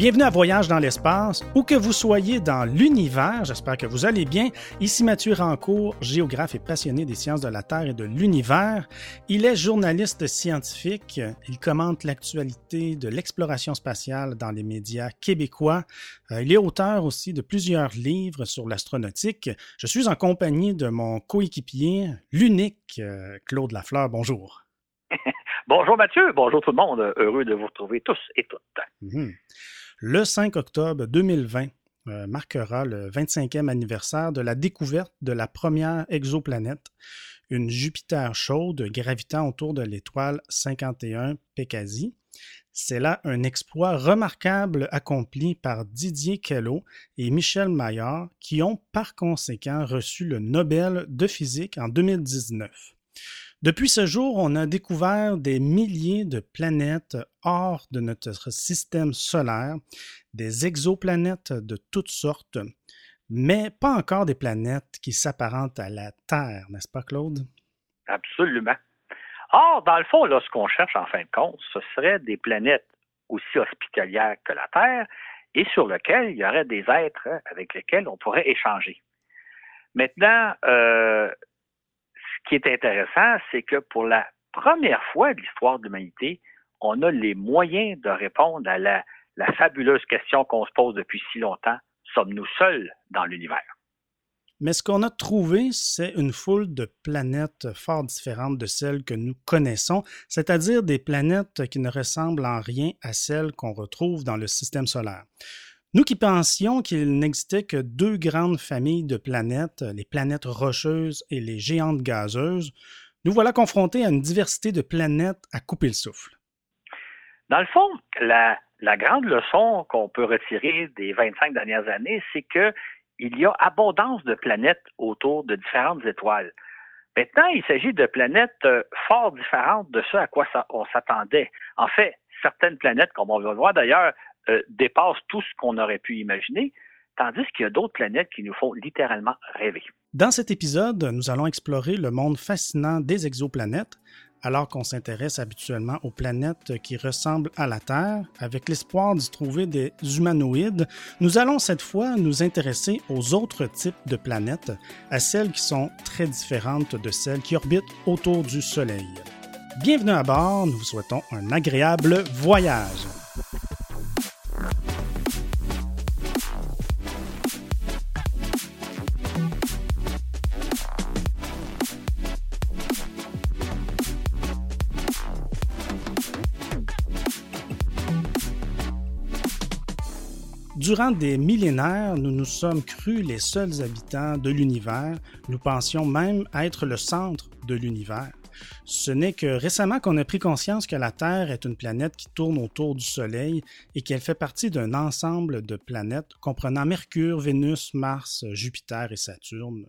Bienvenue à Voyage dans l'espace, où que vous soyez dans l'univers, j'espère que vous allez bien. Ici Mathieu Rancourt, géographe et passionné des sciences de la Terre et de l'univers. Il est journaliste scientifique, il commente l'actualité de l'exploration spatiale dans les médias québécois. Euh, il est auteur aussi de plusieurs livres sur l'astronautique. Je suis en compagnie de mon coéquipier, l'unique euh, Claude Lafleur. Bonjour. Bonjour Mathieu, bonjour tout le monde. Heureux de vous retrouver tous et toutes. Mhm. Le 5 octobre 2020 euh, marquera le 25e anniversaire de la découverte de la première exoplanète, une Jupiter chaude gravitant autour de l'étoile 51 Pégasi. C'est là un exploit remarquable accompli par Didier Queloz et Michel Maillard qui ont par conséquent reçu le Nobel de physique en 2019. Depuis ce jour, on a découvert des milliers de planètes hors de notre système solaire, des exoplanètes de toutes sortes, mais pas encore des planètes qui s'apparentent à la Terre, n'est-ce pas, Claude? Absolument. Or, dans le fond, là, ce qu'on cherche en fin de compte, ce serait des planètes aussi hospitalières que la Terre et sur lesquelles il y aurait des êtres avec lesquels on pourrait échanger. Maintenant, euh, ce qui est intéressant, c'est que pour la première fois de l'histoire de l'humanité, on a les moyens de répondre à la, fabuleuse question qu'on se pose depuis si longtemps. Sommes-nous seuls dans l'univers? Mais ce qu'on a trouvé, c'est une foule de planètes fort différentes de celles que nous connaissons, c'est-à-dire des planètes qui ne ressemblent en rien à celles qu'on retrouve dans le système solaire. Nous qui pensions qu'il n'existait que deux grandes familles de planètes, les planètes rocheuses et les géantes gazeuses, nous voilà confrontés à une diversité de planètes à couper le souffle. Dans le fond, la, grande leçon qu'on peut retirer des 25 dernières années, c'est qu'il y a abondance de planètes autour de différentes étoiles. Maintenant, il s'agit de planètes euh, fort différentes de ce à quoi on s'attendait. En fait, certaines planètes, comme on va le voir d'ailleurs, euh, dépasse tout ce qu'on aurait pu imaginer, tandis qu'il y a d'autres planètes qui nous font littéralement rêver. Dans cet épisode, nous allons explorer le monde fascinant des exoplanètes, alors qu'on s'intéresse habituellement aux planètes qui ressemblent à la Terre, avec l'espoir d'y trouver des humanoïdes, nous allons cette fois nous intéresser aux autres types de planètes, à celles qui sont très différentes de celles qui orbitent autour du Soleil. Bienvenue à bord, nous vous souhaitons un agréable voyage. Durant des millénaires, nous nous sommes crus les seuls habitants de l'univers. Nous pensions même être le centre de l'univers. Ce n'est que récemment qu'on a pris conscience que la Terre est une planète qui tourne autour du Soleil et qu'elle fait partie d'un ensemble de planètes comprenant Mercure, Vénus, Mars, Jupiter et Saturne.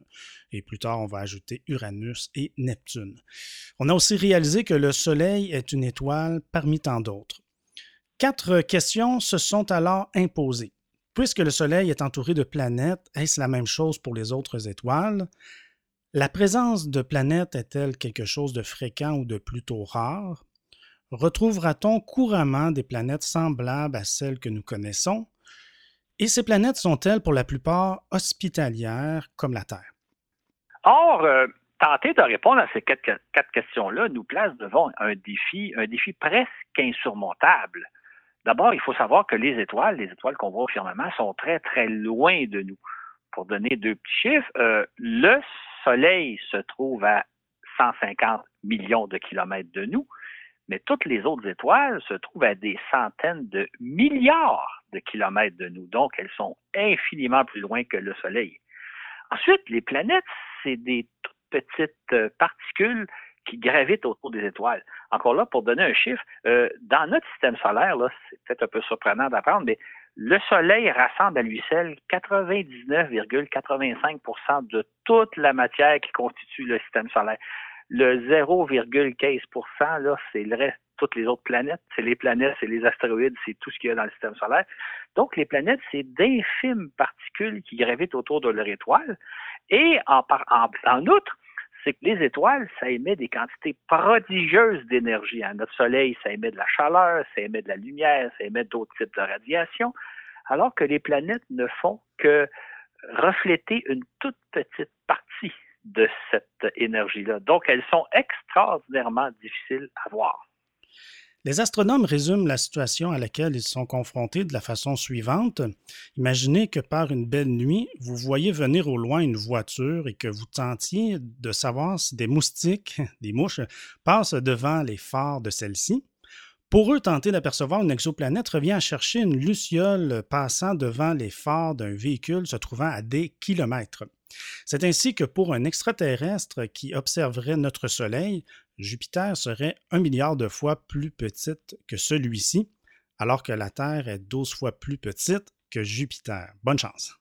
Et plus tard, on va ajouter Uranus et Neptune. On a aussi réalisé que le Soleil est une étoile parmi tant d'autres. Quatre questions se sont alors imposées. Puisque le Soleil est entouré de planètes, est-ce la même chose pour les autres étoiles? La présence de planètes est-elle quelque chose de fréquent ou de plutôt rare? Retrouvera-t-on couramment des planètes semblables à celles que nous connaissons? Et ces planètes sont-elles pour la plupart hospitalières comme la Terre? Or, euh, tenter de répondre à ces quatre, questions-là nous place devant un défi, un défi presque insurmontable. D'abord, il faut savoir que les étoiles, les étoiles qu'on voit au firmament, sont très, très loin de nous. Pour donner deux petits chiffres, euh, le Soleil se trouve à 150 millions de kilomètres de nous, mais toutes les autres étoiles se trouvent à des centaines de milliards de kilomètres de nous. Donc, elles sont infiniment plus loin que le Soleil. Ensuite, les planètes, c'est des toutes petites euh, particules qui gravitent autour des étoiles. Encore là, pour donner un chiffre, euh, dans notre système solaire, c'est peut-être un peu surprenant d'apprendre, mais le Soleil rassemble à lui seul 99,85% de toute la matière qui constitue le système solaire. Le 0,15% là, c'est le reste, toutes les autres planètes. C'est les planètes, c'est les astéroïdes, c'est tout ce qu'il y a dans le système solaire. Donc, les planètes, c'est d'infimes particules qui gravitent autour de leur étoile. Et en, en, en outre, c'est que les étoiles, ça émet des quantités prodigieuses d'énergie. Hein. Notre Soleil, ça émet de la chaleur, ça émet de la lumière, ça émet d'autres types de radiation, alors que les planètes ne font que refléter une toute petite partie de cette énergie-là. Donc, elles sont extraordinairement difficiles à voir. Les astronomes résument la situation à laquelle ils sont confrontés de la façon suivante. Imaginez que par une belle nuit, vous voyez venir au loin une voiture et que vous tentiez de savoir si des moustiques, des mouches, passent devant les phares de celle-ci. Pour eux, tenter d'apercevoir une exoplanète revient à chercher une luciole passant devant les phares d'un véhicule se trouvant à des kilomètres. C'est ainsi que pour un extraterrestre qui observerait notre Soleil, Jupiter serait un milliard de fois plus petite que celui-ci, alors que la Terre est 12 fois plus petite que Jupiter. Bonne chance.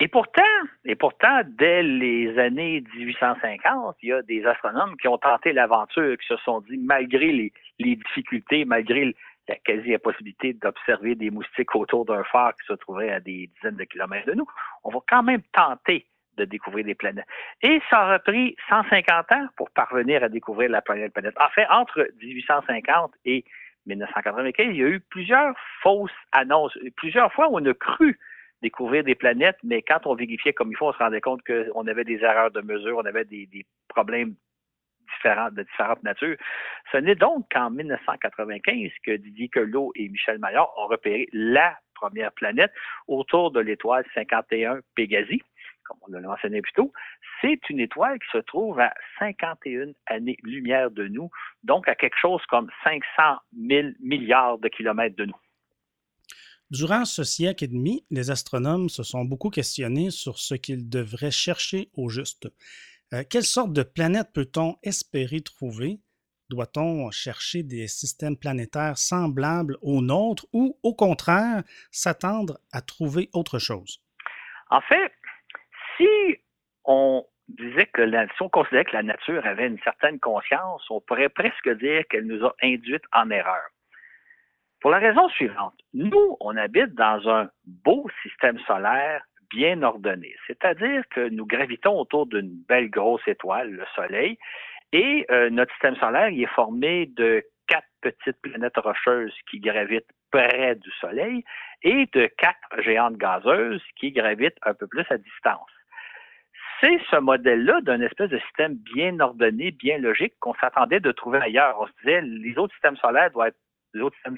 Et pourtant, et pourtant, dès les années 1850, il y a des astronomes qui ont tenté l'aventure, qui se sont dit, malgré les, les difficultés, malgré la quasi-impossibilité d'observer des moustiques autour d'un phare qui se trouverait à des dizaines de kilomètres de nous, on va quand même tenter de découvrir des planètes. Et ça aura pris 150 ans pour parvenir à découvrir la planète. En fait, entre 1850 et 1995, il y a eu plusieurs fausses annonces. Plusieurs fois, on a cru découvrir des planètes, mais quand on vérifiait comme il faut, on se rendait compte qu'on avait des erreurs de mesure, on avait des, des problèmes différents, de différentes natures. Ce n'est donc qu'en 1995 que Didier Queloz et Michel Maillard ont repéré la première planète autour de l'étoile 51 Pégasi comme on l'a mentionné plus tôt, c'est une étoile qui se trouve à 51 années-lumière de nous, donc à quelque chose comme 500 000 milliards de kilomètres de nous. Durant ce siècle et demi, les astronomes se sont beaucoup questionnés sur ce qu'ils devraient chercher au juste. Euh, quelle sorte de planète peut-on espérer trouver? Doit-on chercher des systèmes planétaires semblables aux nôtres ou, au contraire, s'attendre à trouver autre chose? En fait, si on disait que la, si on considérait que la nature avait une certaine conscience, on pourrait presque dire qu'elle nous a induites en erreur. Pour la raison suivante, nous, on habite dans un beau système solaire bien ordonné, c'est-à-dire que nous gravitons autour d'une belle grosse étoile, le Soleil, et euh, notre système solaire il est formé de quatre petites planètes rocheuses qui gravitent près du Soleil et de quatre géantes gazeuses qui gravitent un peu plus à distance c'est ce modèle-là d'un espèce de système bien ordonné, bien logique qu'on s'attendait de trouver ailleurs. On se disait, les autres systèmes solaires doivent être, les autres systèmes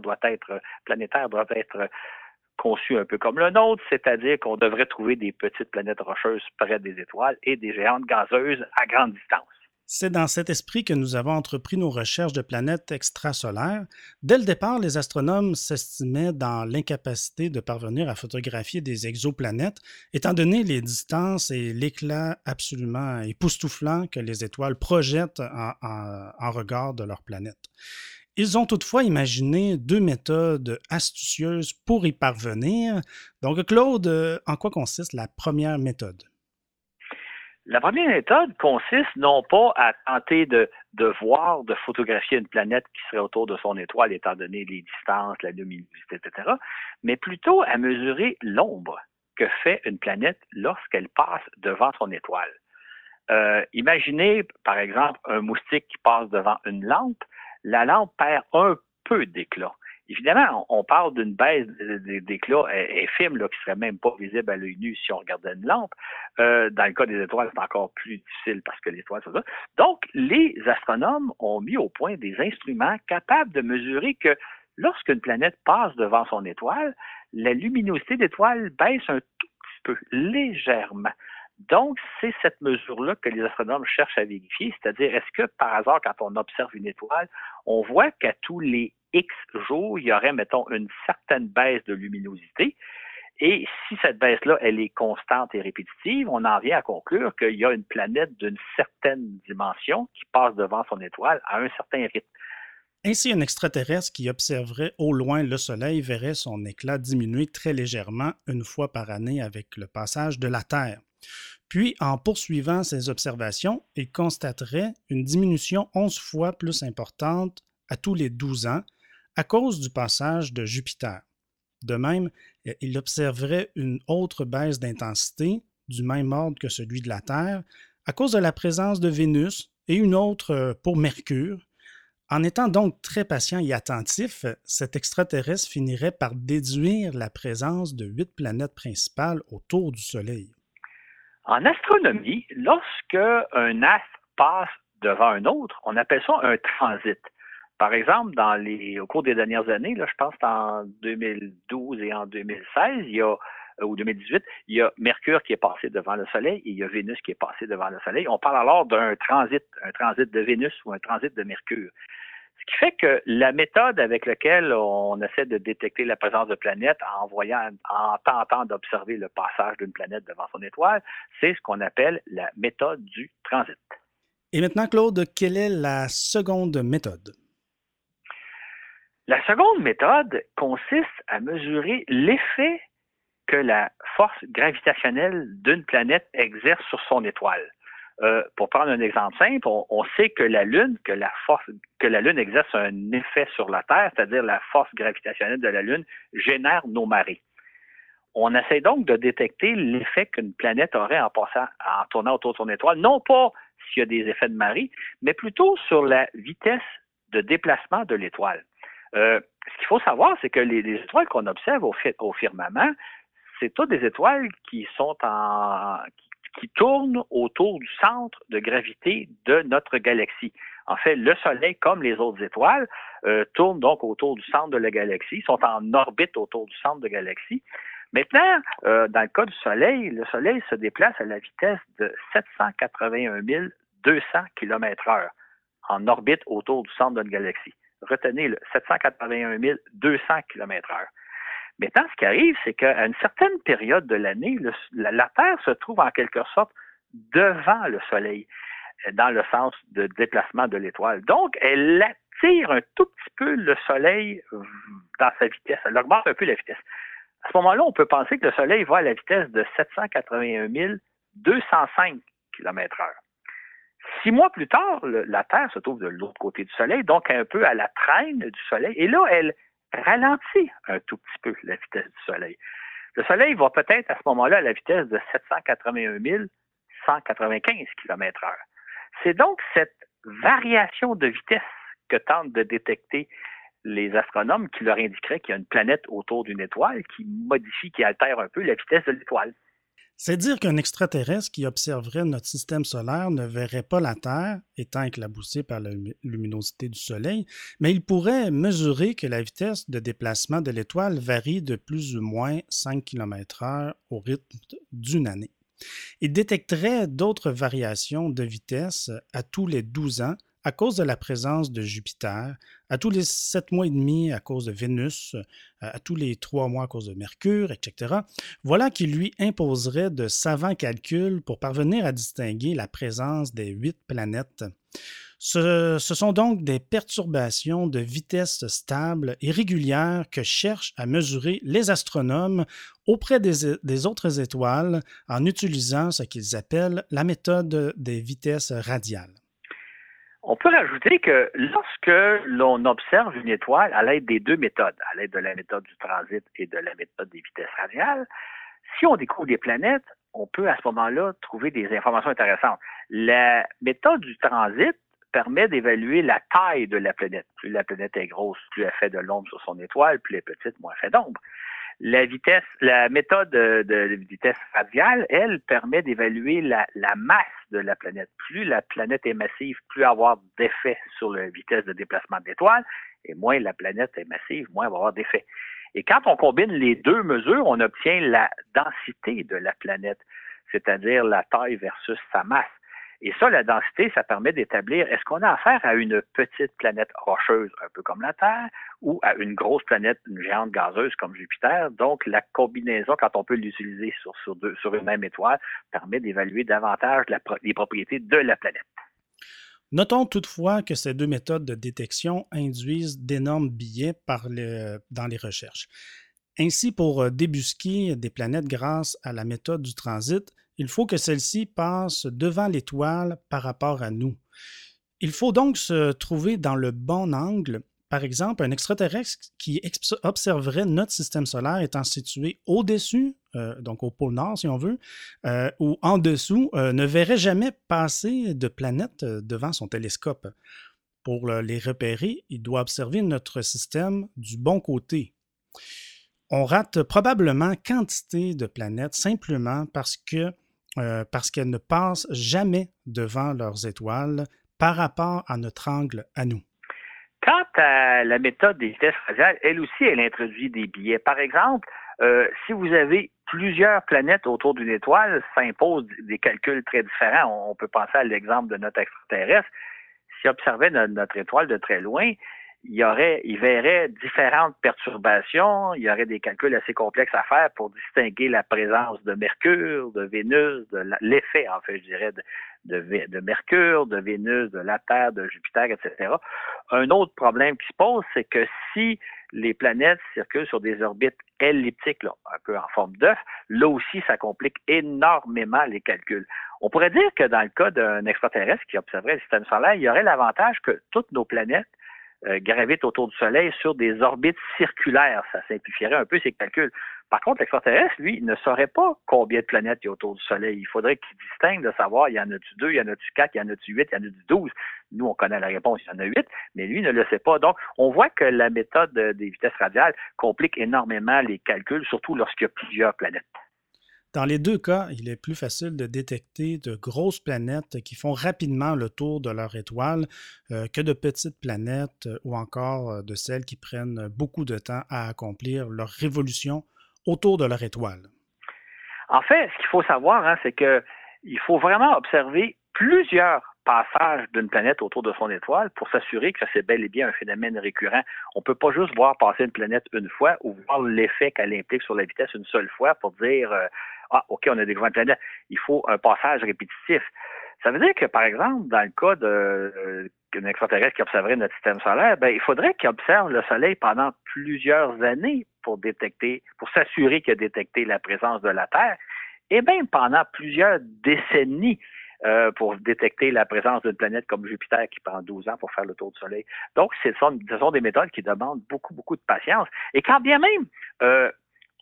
doivent être, planétaires doivent être conçus un peu comme le nôtre, c'est-à-dire qu'on devrait trouver des petites planètes rocheuses près des étoiles et des géantes gazeuses à grande distance. C'est dans cet esprit que nous avons entrepris nos recherches de planètes extrasolaires. Dès le départ, les astronomes s'estimaient dans l'incapacité de parvenir à photographier des exoplanètes, étant donné les distances et l'éclat absolument époustouflant que les étoiles projettent en, regard de leur planète. Ils ont toutefois imaginé deux méthodes astucieuses pour y parvenir. Donc, Claude, en quoi consiste la première méthode? La première méthode consiste non pas à tenter de, de, voir, de photographier une planète qui serait autour de son étoile, étant donné les distances, la luminosité, etc., mais plutôt à mesurer l'ombre que fait une planète lorsqu'elle passe devant son étoile. Euh, imaginez, par exemple, un moustique qui passe devant une lampe. La lampe perd un peu d'éclat. Évidemment, on parle d'une baisse d'éclat infime là, qui serait même pas visible à l'œil nu si on regardait une lampe. Euh, dans le cas des étoiles, c'est encore plus difficile parce que l'étoile, c'est ça. Donc, les astronomes ont mis au point des instruments capables de mesurer que lorsqu'une planète passe devant son étoile, la luminosité d'étoile baisse un tout petit peu, légèrement. Donc, c'est cette mesure-là que les astronomes cherchent à vérifier, c'est-à-dire est-ce que par hasard, quand on observe une étoile, on voit qu'à tous les X jours, il y aurait, mettons, une certaine baisse de luminosité? Et si cette baisse-là, elle est constante et répétitive, on en vient à conclure qu'il y a une planète d'une certaine dimension qui passe devant son étoile à un certain rythme. Ainsi, un extraterrestre qui observerait au loin le Soleil verrait son éclat diminuer très légèrement une fois par année avec le passage de la Terre. Puis, en poursuivant ses observations, il constaterait une diminution 11 fois plus importante à tous les 12 ans à cause du passage de Jupiter. De même, il observerait une autre baisse d'intensité du même ordre que celui de la Terre à cause de la présence de Vénus et une autre pour Mercure. En étant donc très patient et attentif, cet extraterrestre finirait par déduire la présence de huit planètes principales autour du Soleil. En astronomie, lorsque un astre passe devant un autre, on appelle ça un transit. Par exemple, au cours des dernières années, je pense en 2012 et en 2016, il y a euh, ou 2018, il y a Mercure qui est passé devant le Soleil et il y a Vénus qui est passé devant le Soleil. On parle alors d'un transit, un transit de Vénus ou un transit de Mercure. Ce qui fait que la méthode avec laquelle on essaie de détecter la présence de planètes en voyant, en tentant d'observer le passage d'une planète devant son étoile, c'est ce qu'on appelle la méthode du transit. Et maintenant, Claude, quelle est la seconde méthode? La seconde méthode consiste à mesurer l'effet que la force gravitationnelle d'une planète exerce sur son étoile. Euh, pour prendre un exemple simple, on, sait que la Lune, que la force, que la Lune exerce un effet sur la Terre, c'est-à-dire la force gravitationnelle de la Lune génère nos marées. On essaie donc de détecter l'effet qu'une planète aurait en passant, en tournant autour de son étoile, non pas s'il y a des effets de marée, mais plutôt sur la vitesse de déplacement de l'étoile. Euh, ce qu'il faut savoir, c'est que les, étoiles qu'on observe au, firmament, c'est toutes des étoiles qui sont en tournent autour du centre de gravité de notre galaxie. En fait, le Soleil, comme les autres étoiles, euh, tourne donc autour du centre de la galaxie, sont en orbite autour du centre de la galaxie. Maintenant, euh, dans le cas du Soleil, le Soleil se déplace à la vitesse de 781 200 km/h en orbite autour du centre de notre galaxie. Retenez le 781 200 km/h. Maintenant, ce qui arrive, c'est qu'à une certaine période de l'année, la, Terre se trouve en quelque sorte devant le Soleil, euh, dans le sens de déplacement de l'étoile. Donc, elle attire un tout petit peu le Soleil dans sa vitesse. Elle augmente un peu la vitesse. À ce moment-là, on peut penser que le Soleil va à la vitesse de 781 205 km/h. Six mois plus tard, la Terre se trouve de l'autre côté du Soleil, donc un peu à la traîne du Soleil, et là, elle ralentit un tout petit peu la vitesse du Soleil. Le Soleil va peut-être à ce moment-là à la vitesse de 781 195 km/h. C'est donc cette variation de vitesse que tentent de détecter les astronomes qui leur indiquerait qu'il y a une planète autour d'une étoile qui modifie, qui altère un peu la vitesse de l'étoile. C'est dire qu'un extraterrestre qui observerait notre système solaire ne verrait pas la Terre, étant éclaboussée par la luminosité du Soleil, mais il pourrait mesurer que la vitesse de déplacement de l'étoile varie de plus ou moins 5 km/h au rythme d'une année. Il détecterait d'autres variations de vitesse à tous les 12 ans à cause de la présence de Jupiter, à tous les sept mois et demi à cause de Vénus, à tous les trois mois à cause de Mercure, etc., voilà qui lui imposerait de savants calculs pour parvenir à distinguer la présence des huit planètes. Ce, sont donc des perturbations de vitesse stable et régulières que cherchent à mesurer les astronomes auprès des autres étoiles en utilisant ce qu'ils appellent la méthode des vitesses radiales. On peut rajouter que lorsque l'on observe une étoile à l'aide des deux méthodes, à l'aide de la méthode du transit et de la méthode des vitesses radiales, si on découvre des planètes, on peut à ce moment-là trouver des informations intéressantes. La méthode du transit permet d'évaluer la taille de la planète. Plus la planète est grosse, plus elle fait de l'ombre sur son étoile, plus elle est petite, moins elle fait d'ombre. La vitesse, la méthode de, vitesse radiale, elle, permet d'évaluer la, masse de la planète. Plus la planète est massive, plus avoir d'effet sur la vitesse de déplacement de l'étoile, et moins la planète est massive, moins elle va avoir d'effet. Et quand on combine les deux mesures, on obtient la densité de la planète, c'est-à-dire la taille versus sa masse. Et ça, la densité, ça permet d'établir est-ce qu'on a affaire à une petite planète rocheuse, un peu comme la Terre, ou à une grosse planète, une géante gazeuse comme Jupiter? Donc, la combinaison, quand on peut l'utiliser sur, une même étoile, permet d'évaluer davantage les propriétés de la planète. Notons toutefois que ces deux méthodes de détection induisent d'énormes billets dans les recherches. Ainsi, pour débusquer des planètes grâce à la méthode du transit, il faut que celle-ci passe devant l'étoile par rapport à nous. Il faut donc se trouver dans le bon angle par exemple, un extraterrestre qui observerait notre système solaire étant situé au-dessus, euh, donc au pôle Nord si on veut, euh, ou en dessous, ne verrait jamais passer de planète devant son télescope. Pour les repérer, il doit observer notre système du bon côté. On rate probablement quantité de planètes simplement parce que parce qu'elles ne passent jamais devant leurs étoiles par rapport à notre angle à nous. Quant à la méthode des vitesses radiales, elle aussi, elle introduit des biais. Par exemple, euh, si vous avez plusieurs planètes autour d'une étoile, ça impose des calculs très différents. On peut penser à l'exemple de notre extraterrestre. Si observait notre étoile de très loin, il y aurait, il verrait différentes perturbations, il y aurait des calculs assez complexes à faire pour distinguer la présence de Mercure, de Vénus, de l'effet, en fait, je dirais, de, de, Mercure, de Vénus, de la Terre, de Jupiter, etc. Un autre problème qui se pose, c'est que si les planètes circulent sur des orbites elliptiques, un peu en forme d'œuf, là aussi, ça complique énormément les calculs. On pourrait dire que dans le cas d'un extraterrestre qui observerait le système solaire, il y aurait l'avantage que toutes nos planètes euh, gravitent autour du Soleil sur des orbites circulaires. Ça simplifierait un peu ses calculs. Par contre, l'extraterrestre, lui, ne saurait pas combien de planètes il y a autour du Soleil. Il faudrait qu'il distingue de savoir, il y en a-tu deux, il y en a-tu quatre, il y en a-tu huit, il y en a-tu douze. Nous, on connaît la réponse, il y en a huit, mais lui ne le sait pas. Donc, on voit que la méthode des vitesses radiales complique énormément les calculs, surtout lorsqu'il y a plusieurs planètes. Dans les deux cas, il est plus facile de détecter de grosses planètes qui font rapidement le tour de leur étoile euh, que de petites planètes euh, ou encore euh, de celles qui prennent beaucoup de temps à accomplir leur révolution autour de leur étoile. En fait, ce qu'il faut savoir, hein, c'est qu'il faut vraiment observer plusieurs passages d'une planète autour de son étoile pour s'assurer que c'est bel et bien un phénomène récurrent. On ne peut pas juste voir passer une planète une fois ou voir l'effet qu'elle implique sur la vitesse une seule fois pour dire ah, OK, on a découvert une planète, il faut un passage répétitif. Ça veut dire que, par exemple, dans le cas d'un extraterrestre qui observerait notre système solaire, ben, il faudrait qu'il observe le Soleil pendant plusieurs années pour détecter, pour s'assurer qu'il a détecté la présence de la Terre, et même pendant plusieurs décennies euh, pour détecter la présence d'une planète comme Jupiter qui prend 12 ans pour faire le tour du Soleil. Donc, ce sont, ce sont des méthodes qui demandent beaucoup, beaucoup de patience. Et quand bien même euh,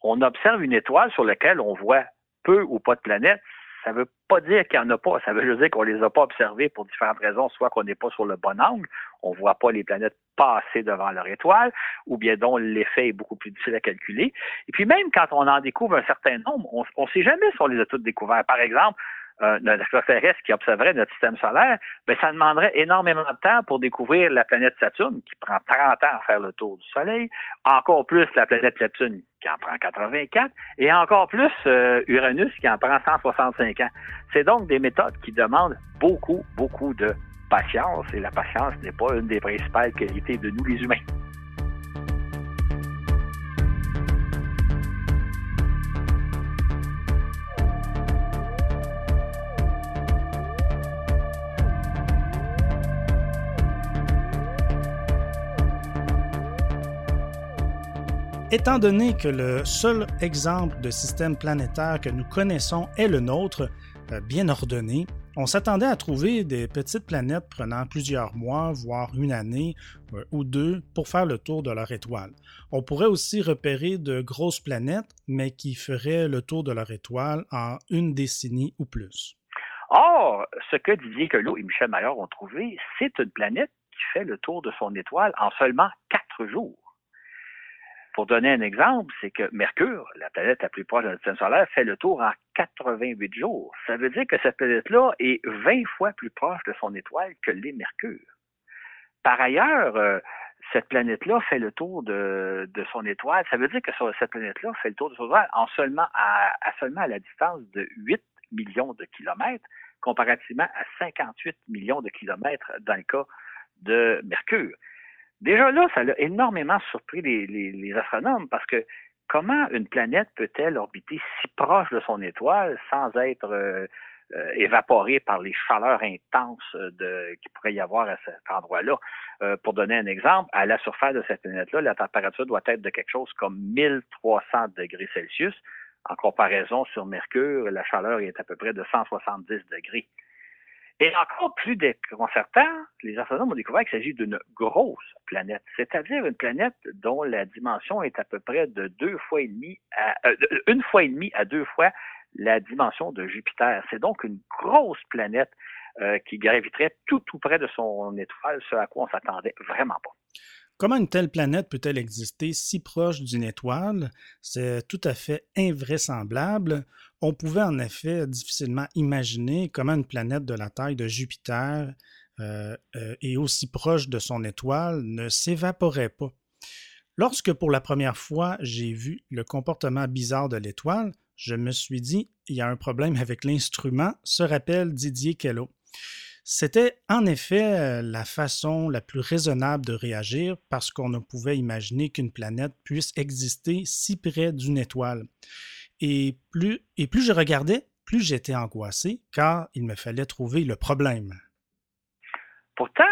on observe une étoile sur laquelle on voit peu ou pas de planètes, ça ne veut pas dire qu'il n'y en a pas. Ça veut juste dire qu'on ne les a pas observées pour différentes raisons, soit qu'on n'est pas sur le bon angle, on ne voit pas les planètes passer devant leur étoile, ou bien dont l'effet est beaucoup plus difficile à calculer. Et puis même quand on en découvre un certain nombre, on ne sait jamais si on les a toutes découvertes. Par exemple, euh, extraterrestre qui observerait notre système solaire, ben, ça demanderait énormément de temps pour découvrir la planète Saturne, qui prend 30 ans à faire le tour du Soleil, encore plus la planète Neptune, qui en prend 84, et encore plus euh, Uranus, qui en prend 165 ans. C'est donc des méthodes qui demandent beaucoup, beaucoup de patience, et la patience n'est pas une des principales qualités de nous les humains. Étant donné que le seul exemple de système planétaire que nous connaissons est le nôtre, euh, bien ordonné, on s'attendait à trouver des petites planètes prenant plusieurs mois, voire une année euh, ou deux pour faire le tour de leur étoile. On pourrait aussi repérer de grosses planètes, mais qui feraient le tour de leur étoile en une décennie ou plus. Or, ce que Didier Queloz et Michel Maillard ont trouvé, c'est une planète qui fait le tour de son étoile en seulement quatre jours. Pour donner un exemple, c'est que Mercure, la planète la plus proche de notre système solaire, fait le tour en 88 jours. Ça veut dire que cette planète-là est 20 fois plus proche de son étoile que l'est Mercure. Par ailleurs, euh, cette planète-là fait le tour de, son étoile. Ça veut dire que cette planète-là fait le tour de son étoile en seulement à, à seulement à la distance de 8 millions de kilomètres, comparativement à 58 millions de kilomètres dans le cas de Mercure. Déjà là, ça a énormément surpris les, astronomes parce que comment une planète peut-elle orbiter si proche de son étoile sans être euh, euh, évaporée par les chaleurs intenses de, qu'il pourrait y avoir à cet endroit-là? Euh, pour donner un exemple, à la surface de cette planète-là, la température doit être de quelque chose comme 1300 degrés Celsius. En comparaison sur Mercure, la chaleur est à peu près de 170 degrés. Et encore plus déconcertant, les astronomes ont découvert qu'il s'agit d'une grosse planète, c'est-à-dire une planète dont la dimension est à peu près de deux fois et demi à, euh, une fois et demi à deux fois la dimension de Jupiter. C'est donc une grosse planète euh, qui graviterait tout tout près de son étoile, ce à quoi on s'attendait vraiment pas. Comment une telle planète peut-elle exister si proche d'une étoile? C'est tout à fait invraisemblable. On pouvait en effet difficilement imaginer comment une planète de la taille de Jupiter euh, euh, et aussi proche de son étoile ne s'évaporait pas. Lorsque pour la première fois j'ai vu le comportement bizarre de l'étoile, je me suis dit, il y a un problème avec l'instrument, se rappelle Didier Queloz. C'était en effet euh, la façon la plus raisonnable de réagir parce qu'on ne pouvait imaginer qu'une planète puisse exister si près d'une étoile. Et plus, je regardais, plus j'étais angoissé car il me fallait trouver le problème. Pourtant,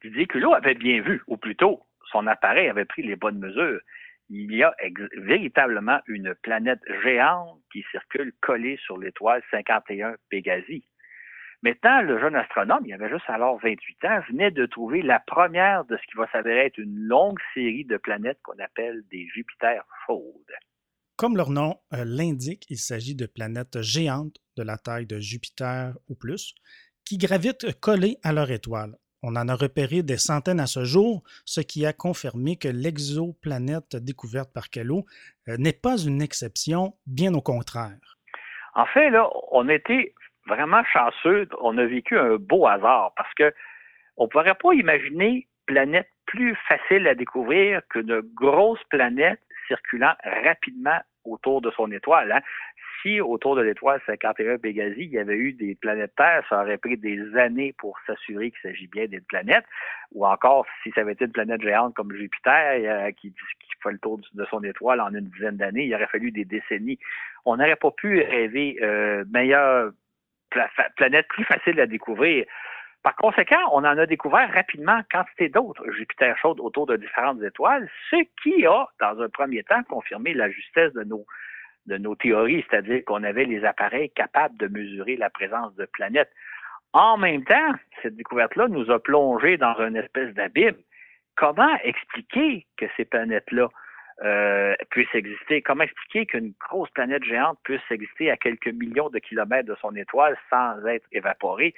Culot avait bien vu, ou plutôt, son appareil avait pris les bonnes mesures. Il y a véritablement une planète géante qui circule collée sur l'étoile 51 Pégasi. Maintenant, le jeune astronome, il avait juste alors 28 ans, venait de trouver la première de ce qui va s'avérer être une longue série de planètes qu'on appelle des Jupiters chaudes. Comme leur nom euh, l'indique, il s'agit de planètes géantes de la taille de Jupiter ou plus, qui gravitent collées à leur étoile. On en a repéré des centaines à ce jour, ce qui a confirmé que l'exoplanète découverte par Kello euh, n'est pas une exception, bien au contraire. En fait, là, on était vraiment chanceux. On a vécu un beau hasard parce que on ne pourrait pas imaginer planète plus facile à découvrir qu'une grosse planète circulant rapidement autour de son étoile. Hein. Si autour de l'étoile 51 Pégasi, il y avait eu des planètes Terre, ça aurait pris des années pour s'assurer qu'il s'agit bien d'une planète. Ou encore, si ça avait été une planète géante comme Jupiter, euh, qui, fait le tour de son étoile en une dizaine d'années, il aurait fallu des décennies. On n'aurait pas pu rêver euh, meilleur planète plus facile à découvrir. Par conséquent, on en a découvert rapidement quantité d'autres Jupiter chaudes autour de différentes étoiles, ce qui a, dans un premier temps, confirmé la justesse de nos, de nos théories, c'est-à-dire qu'on avait les appareils capables de mesurer la présence de planètes. En même temps, cette découverte-là nous a plongé dans une espèce d'abîme. Comment expliquer que ces planètes-là euh, puisse exister? Comment expliquer qu'une grosse planète géante puisse exister à quelques millions de kilomètres de son étoile sans être évaporée?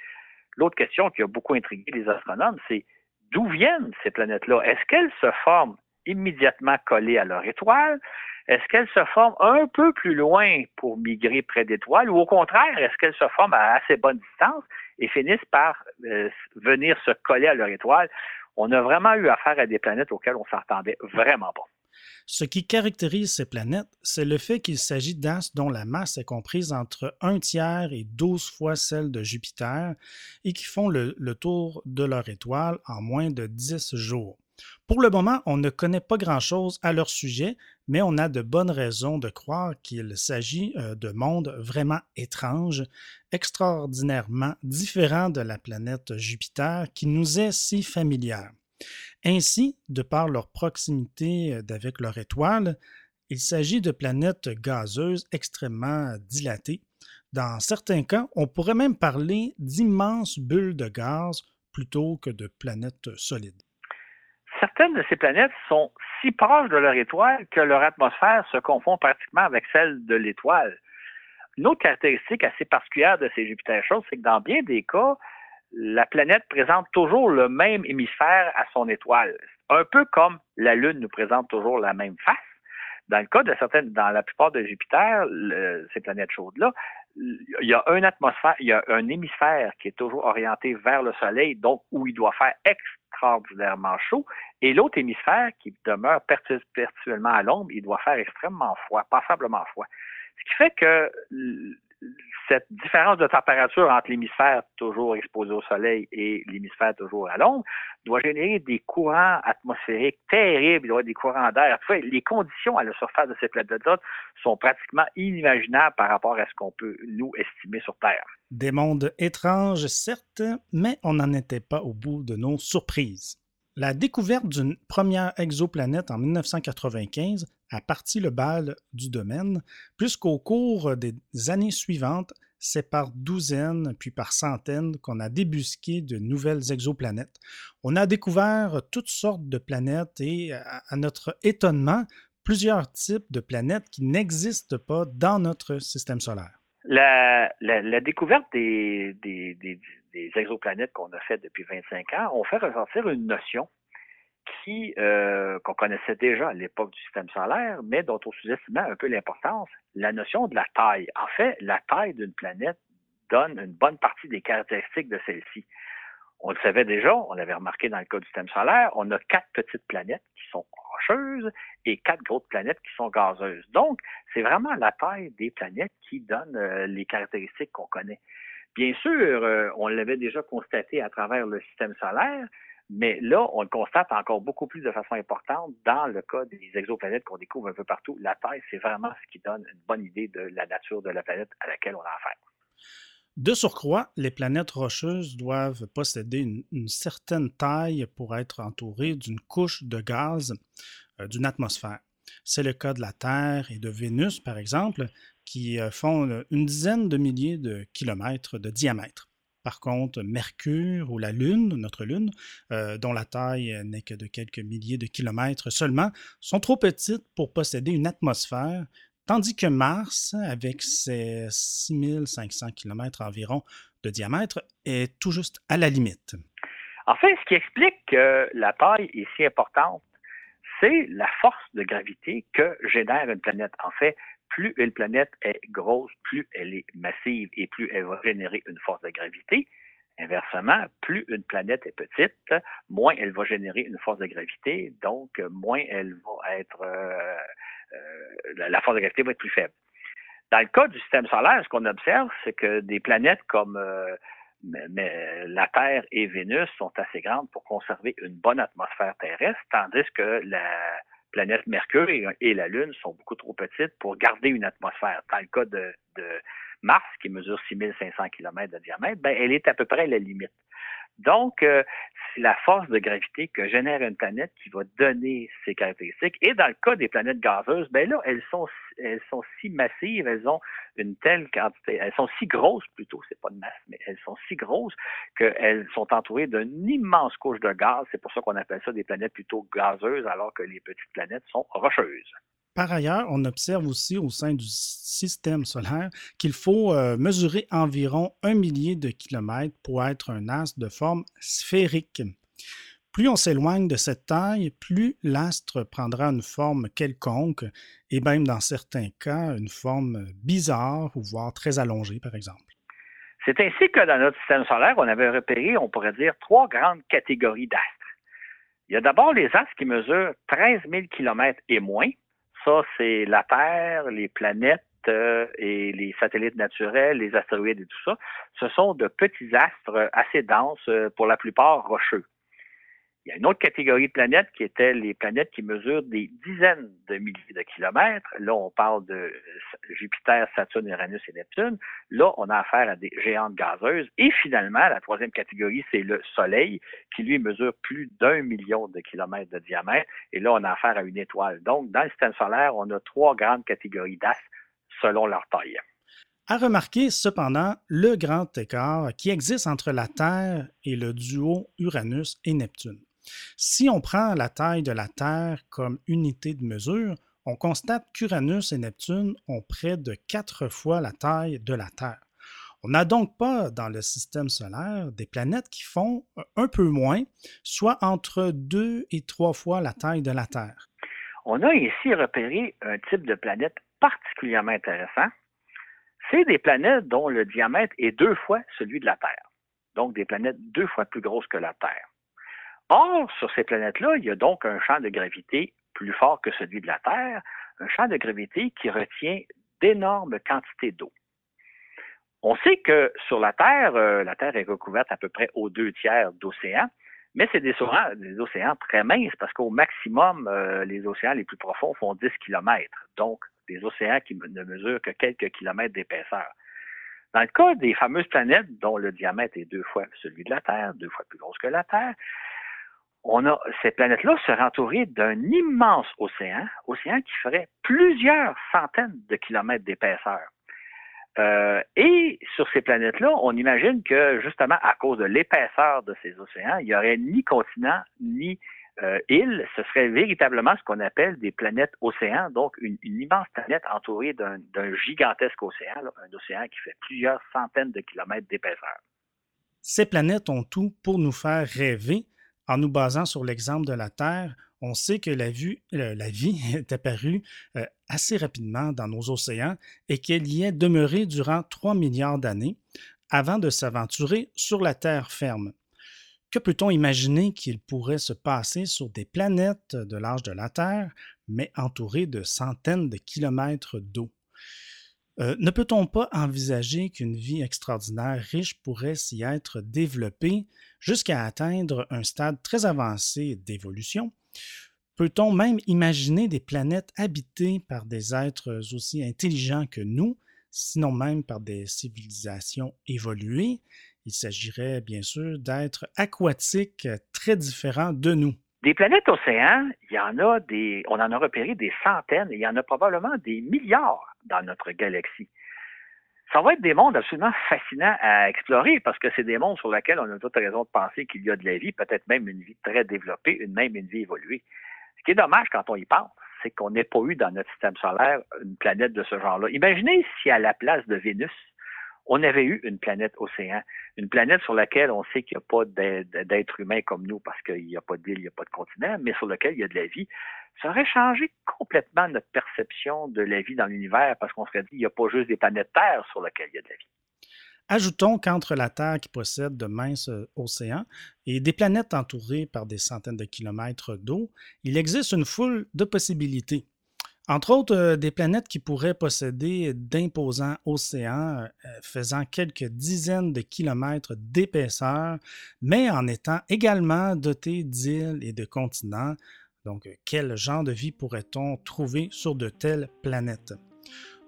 L'autre question qui a beaucoup intrigué les astronomes, c'est d'où viennent ces planètes-là? Est-ce qu'elles se forment immédiatement collées à leur étoile? Est-ce qu'elles se forment un peu plus loin pour migrer près d'étoiles? Ou au contraire, est-ce qu'elles se forment à assez bonne distance et finissent par euh, venir se coller à leur étoile? On a vraiment eu affaire à des planètes auxquelles on s'entendait vraiment pas. Ce qui caractérise ces planètes, c'est le fait qu'il s'agit d'astres dont la masse est comprise entre un tiers et douze fois celle de Jupiter et qui font le, tour de leur étoile en moins de dix jours. Pour le moment, on ne connaît pas grand-chose à leur sujet, mais on a de bonnes raisons de croire qu'il s'agit euh, de mondes vraiment étranges, extraordinairement différents de la planète Jupiter qui nous est si familière. Ainsi, de par leur proximité euh, avec leur étoile, il s'agit de planètes gazeuses extrêmement dilatées. Dans certains cas, on pourrait même parler d'immenses bulles de gaz plutôt que de planètes solides. Certaines de ces planètes sont si proches de leur étoile que leur atmosphère se confond pratiquement avec celle de l'étoile. Une autre caractéristique assez particulière de ces Jupiter chauds, c'est que dans bien des cas, la planète présente toujours le même hémisphère à son étoile. Un peu comme la Lune nous présente toujours la même face. Dans le cas de certaines, dans la plupart de Jupiter, ces planètes chaudes-là, il y a une atmosphère, il y a un hémisphère qui est toujours orienté vers le Soleil, donc où il doit faire extraordinairement chaud, et l'autre hémisphère qui demeure perpétuellement à l'ombre, il doit faire extrêmement froid, passablement froid. Ce qui fait que cette différence de température entre l'hémisphère toujours exposé au soleil et l'hémisphère toujours à l'ombre doit générer des courants atmosphériques terribles, des courants d'air. les conditions à la surface de ces planètes-là sont pratiquement inimaginables par rapport à ce qu'on peut nous estimer sur Terre. Des mondes étranges, certes, mais on n'en était pas au bout de nos surprises. La découverte d'une première exoplanète en 1995 a parti le bal du domaine, puisqu'au cours des années suivantes, c'est par douzaines puis par centaines qu'on a débusqué de nouvelles exoplanètes. On a découvert toutes sortes de planètes et, à notre étonnement, plusieurs types de planètes qui n'existent pas dans notre système solaire. La, découverte des, exoplanètes qu'on a fait depuis 25 ans ont fait ressortir une notion qui euh, qu'on connaissait déjà à l'époque du système solaire, mais dont on sous-estimait un peu l'importance, la notion de la taille. En fait, la taille d'une planète donne une bonne partie des caractéristiques de celle-ci. On le savait déjà, on l'avait remarqué dans le cas du système solaire, on a quatre petites planètes qui sont rocheuses et quatre grosses planètes qui sont gazeuses. Donc, c'est vraiment la taille des planètes qui donne euh, les caractéristiques qu'on connaît. Bien sûr, euh, on l'avait déjà constaté à travers le système solaire, mais là, on le constate encore beaucoup plus de façon importante dans le cas des exoplanètes qu'on découvre un peu partout. La taille, c'est vraiment ce qui donne une bonne idée de la nature de la planète à laquelle on a affaire. De surcroît, les planètes rocheuses doivent posséder une, certaine taille pour être entourées d'une couche de gaz euh, d'une atmosphère. C'est le cas de la Terre et de Vénus, par exemple, qui euh, font une dizaine de milliers de kilomètres de diamètre. Par contre, Mercure ou la Lune, notre Lune, euh, dont la taille n'est que de quelques milliers de kilomètres seulement, sont trop petites pour posséder une atmosphère Tandis que Mars, avec ses 6500 km environ de diamètre, est tout juste à la limite. En fait, ce qui explique que la taille est si importante, c'est la force de gravité que génère une planète. En fait, plus une planète est grosse, plus elle est massive et plus elle va générer une force de gravité. Inversement, plus une planète est petite, moins elle va générer une force de gravité, donc moins elle va être euh, euh, la force de gravité va être plus faible. Dans le cas du système solaire, ce qu'on observe, c'est que des planètes comme euh, la Terre et Vénus sont assez grandes pour conserver une bonne atmosphère terrestre, tandis que la planète Mercure et, la Lune sont beaucoup trop petites pour garder une atmosphère. Dans le cas de, Mars, qui mesure 6500 km de diamètre, ben, elle est à peu près à la limite. Donc, euh, c'est la force de gravité que génère une planète qui va donner ses caractéristiques. Et dans le cas des planètes gazeuses, ben là, elles sont, elles sont si massives, elles ont une telle quantité, elles sont si grosses plutôt, c'est pas de masse, mais elles sont si grosses qu'elles sont entourées d'une immense couche de gaz. C'est pour ça qu'on appelle ça des planètes plutôt gazeuses, alors que les petites planètes sont rocheuses. Par ailleurs, on observe aussi au sein du système solaire qu'il faut euh, mesurer environ un millier de kilomètres pour être un astre de forme sphérique. Plus on s'éloigne de cette taille, plus l'astre prendra une forme quelconque, et même dans certains cas une forme bizarre ou voire très allongée, par exemple. C'est ainsi que dans notre système solaire, on avait repéré, on pourrait dire, trois grandes catégories d'astres. Il y a d'abord les astres qui mesurent 13 000 km et moins, ça, c'est la Terre, les planètes euh, et les satellites naturels, les astéroïdes et tout ça. Ce sont de petits astres assez denses, euh, pour la plupart rocheux. Il y a une autre catégorie de planètes qui étaient les planètes qui mesurent des dizaines de milliers de kilomètres. Là, on parle de Jupiter, Saturne, Uranus et Neptune. Là, on a affaire à des géantes gazeuses. Et finalement, la troisième catégorie, c'est le Soleil, qui lui mesure plus d'un million de kilomètres de diamètre. Et là, on a affaire à une étoile. Donc, dans le système solaire, on a trois grandes catégories d'astres selon leur taille. À remarquer cependant le grand écart qui existe entre la Terre et le duo Uranus et Neptune. Si on prend la taille de la Terre comme unité de mesure, on constate qu'Uranus et Neptune ont près de quatre fois la taille de la Terre. On n'a donc pas dans le système solaire des planètes qui font un peu moins, soit entre deux et trois fois la taille de la Terre. On a ici repéré un type de planète particulièrement intéressant. C'est des planètes dont le diamètre est deux fois celui de la Terre. Donc des planètes deux fois plus grosses que la Terre. Or, sur ces planètes-là, il y a donc un champ de gravité plus fort que celui de la Terre, un champ de gravité qui retient d'énormes quantités d'eau. On sait que sur la Terre, euh, la Terre est recouverte à peu près aux deux tiers d'océans, mais c'est des, océans très minces parce qu'au maximum, euh, les océans les plus profonds font 10 km, donc des océans qui ne mesurent que quelques kilomètres d'épaisseur. Dans le cas des fameuses planètes dont le diamètre est deux fois celui de la Terre, deux fois plus grosse que la Terre, on a ces planètes-là seraient entourées d'un immense océan, océan qui ferait plusieurs centaines de kilomètres d'épaisseur. Euh, et sur ces planètes-là, on imagine que justement à cause de l'épaisseur de ces océans, il n'y aurait ni continent ni euh, île. Ce serait véritablement ce qu'on appelle des planètes océans, donc une, immense planète entourée d'un gigantesque océan, un océan qui fait plusieurs centaines de kilomètres d'épaisseur. Ces planètes ont tout pour nous faire rêver. En nous basant sur l'exemple de la Terre, on sait que la, vie est apparue euh, assez rapidement dans nos océans et qu'elle y est demeurée durant 3 milliards d'années avant de s'aventurer sur la Terre ferme. Que peut-on imaginer qu'il pourrait se passer sur des planètes de l'âge de la Terre, mais entourées de centaines de kilomètres d'eau? Euh, ne peut-on pas envisager qu'une vie extraordinaire riche pourrait s'y être développée jusqu'à atteindre un stade très avancé d'évolution? Peut-on même imaginer des planètes habitées par des êtres aussi intelligents que nous, sinon même par des civilisations évoluées? Il s'agirait bien sûr d'êtres aquatiques très différents de nous. Des planètes océans, il y en a des, on en a repéré des centaines et il y en a probablement des milliards dans notre galaxie. Ça va être des mondes absolument fascinants à explorer parce que c'est des mondes sur lesquels on a toute raison de penser qu'il y a de la vie, peut-être même une vie très développée, une même une vie évoluée. Ce qui est dommage quand on y pense, c'est qu'on n'ait pas eu dans notre système solaire une planète de ce genre-là. Imaginez si à la place de Vénus, on avait eu une planète océan, une planète sur laquelle on sait qu'il n'y a pas d'êtres humains comme nous parce qu'il n'y a pas d'île, il n'y a pas de continent, mais sur lequel il y a de la vie. Ça aurait changé complètement notre perception de la vie dans l'univers parce qu'on serait dit qu'il n'y a pas juste des planètes Terre sur lesquelles il y a de la vie. Ajoutons qu'entre la Terre qui possède de minces euh, océans et des planètes entourées par des centaines de kilomètres d'eau, il existe une foule de possibilités. Entre autres, euh, des planètes qui pourraient posséder d'imposants océans euh, faisant quelques dizaines de kilomètres d'épaisseur, mais en étant également dotées d'îles et de continents. Donc, quel genre de vie pourrait-on trouver sur de telles planètes?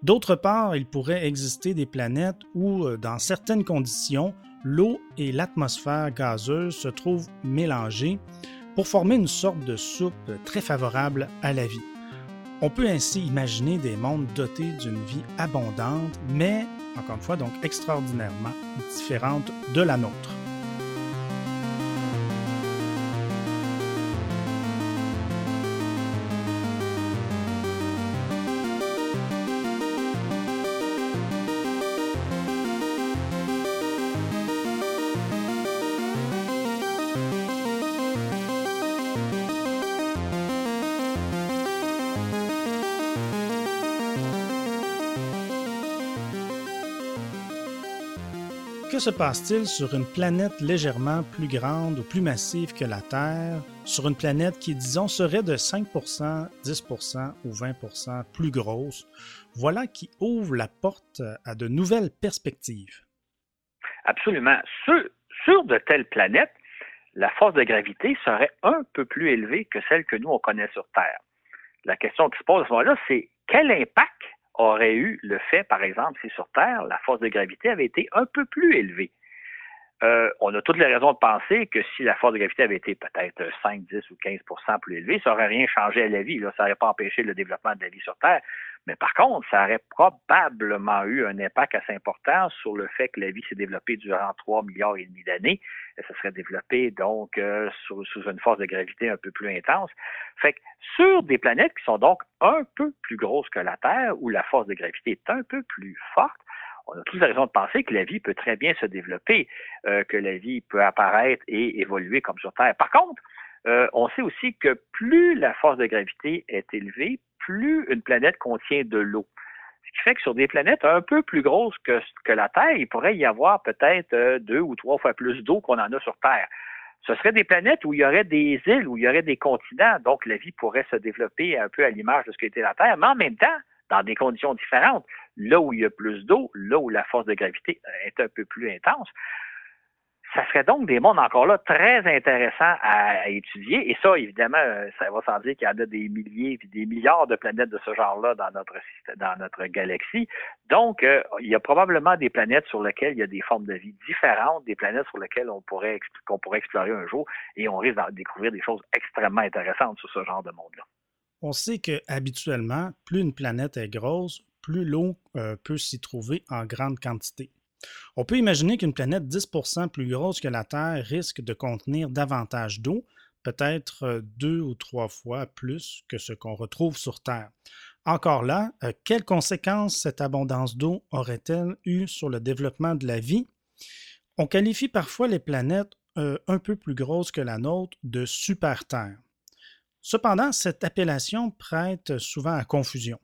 D'autre part, il pourrait exister des planètes où, euh, dans certaines conditions, l'eau et l'atmosphère gazeuse se trouvent mélangées pour former une sorte de soupe très favorable à la vie. On peut ainsi imaginer des mondes dotés d'une vie abondante, mais, encore une fois, donc extraordinairement différente de la nôtre. Que se passe-t-il sur une planète légèrement plus grande ou plus massive que la Terre, sur une planète qui, disons, serait de 5 10 ou 20 plus grosse? Voilà qui ouvre la porte à de nouvelles perspectives. Absolument. Sur, de telles planètes, la force de gravité serait un peu plus élevée que celle que nous, on connaît sur Terre. La question qui se pose à ce moment-là, c'est quel impact aurait eu le fait, par exemple, si sur Terre, la force de gravité avait été un peu plus élevée. Euh, on a toutes les raisons de penser que si la force de gravité avait été peut-être 5, 10 ou 15% plus élevée, ça n'aurait rien changé à la vie. Là. Ça n'aurait pas empêché le développement de la vie sur Terre. Mais par contre, ça aurait probablement eu un impact assez important sur le fait que la vie s'est développée durant 3 milliards et demi d'années. Ça serait développé donc euh, sous, une force de gravité un peu plus intense. Fait que sur des planètes qui sont donc un peu plus grosses que la Terre, où la force de gravité est un peu plus forte, on a toutes les raisons de penser que la vie peut très bien se développer, euh, que la vie peut apparaître et évoluer comme sur Terre. Par contre, euh, on sait aussi que plus la force de gravité est élevée, plus une planète contient de l'eau. Ce qui fait que sur des planètes un peu plus grosses que, que la Terre, il pourrait y avoir peut-être euh, deux ou trois fois plus d'eau qu'on en a sur Terre. Ce seraient des planètes où il y aurait des îles, où il y aurait des continents, donc la vie pourrait se développer un peu à l'image de ce qu'était la Terre, mais en même temps, dans des conditions différentes. Là où il y a plus d'eau, là où la force de gravité est un peu plus intense. Ça serait donc des mondes encore là très intéressants à, étudier. Et ça, évidemment, euh, ça va sans dire qu'il y en a des milliers et des milliards de planètes de ce genre-là dans notre dans notre galaxie. Donc, euh, il y a probablement des planètes sur lesquelles il y a des formes de vie différentes, des planètes sur lesquelles on pourrait pourrait explorer un jour, et on risque de découvrir des choses extrêmement intéressantes sur ce genre de monde-là. On sait que habituellement, plus une planète est grosse, plus l'eau peut s'y trouver en grande quantité. On peut imaginer qu'une planète 10% plus grosse que la Terre risque de contenir davantage d'eau, peut-être euh, deux ou trois fois plus que ce qu'on retrouve sur Terre. Encore là, euh, quelles conséquences cette abondance d'eau aurait-elle eu sur le développement de la vie? On qualifie parfois les planètes euh, un peu plus grosses que la nôtre de super-Terre. Cependant, cette appellation prête souvent à confusion,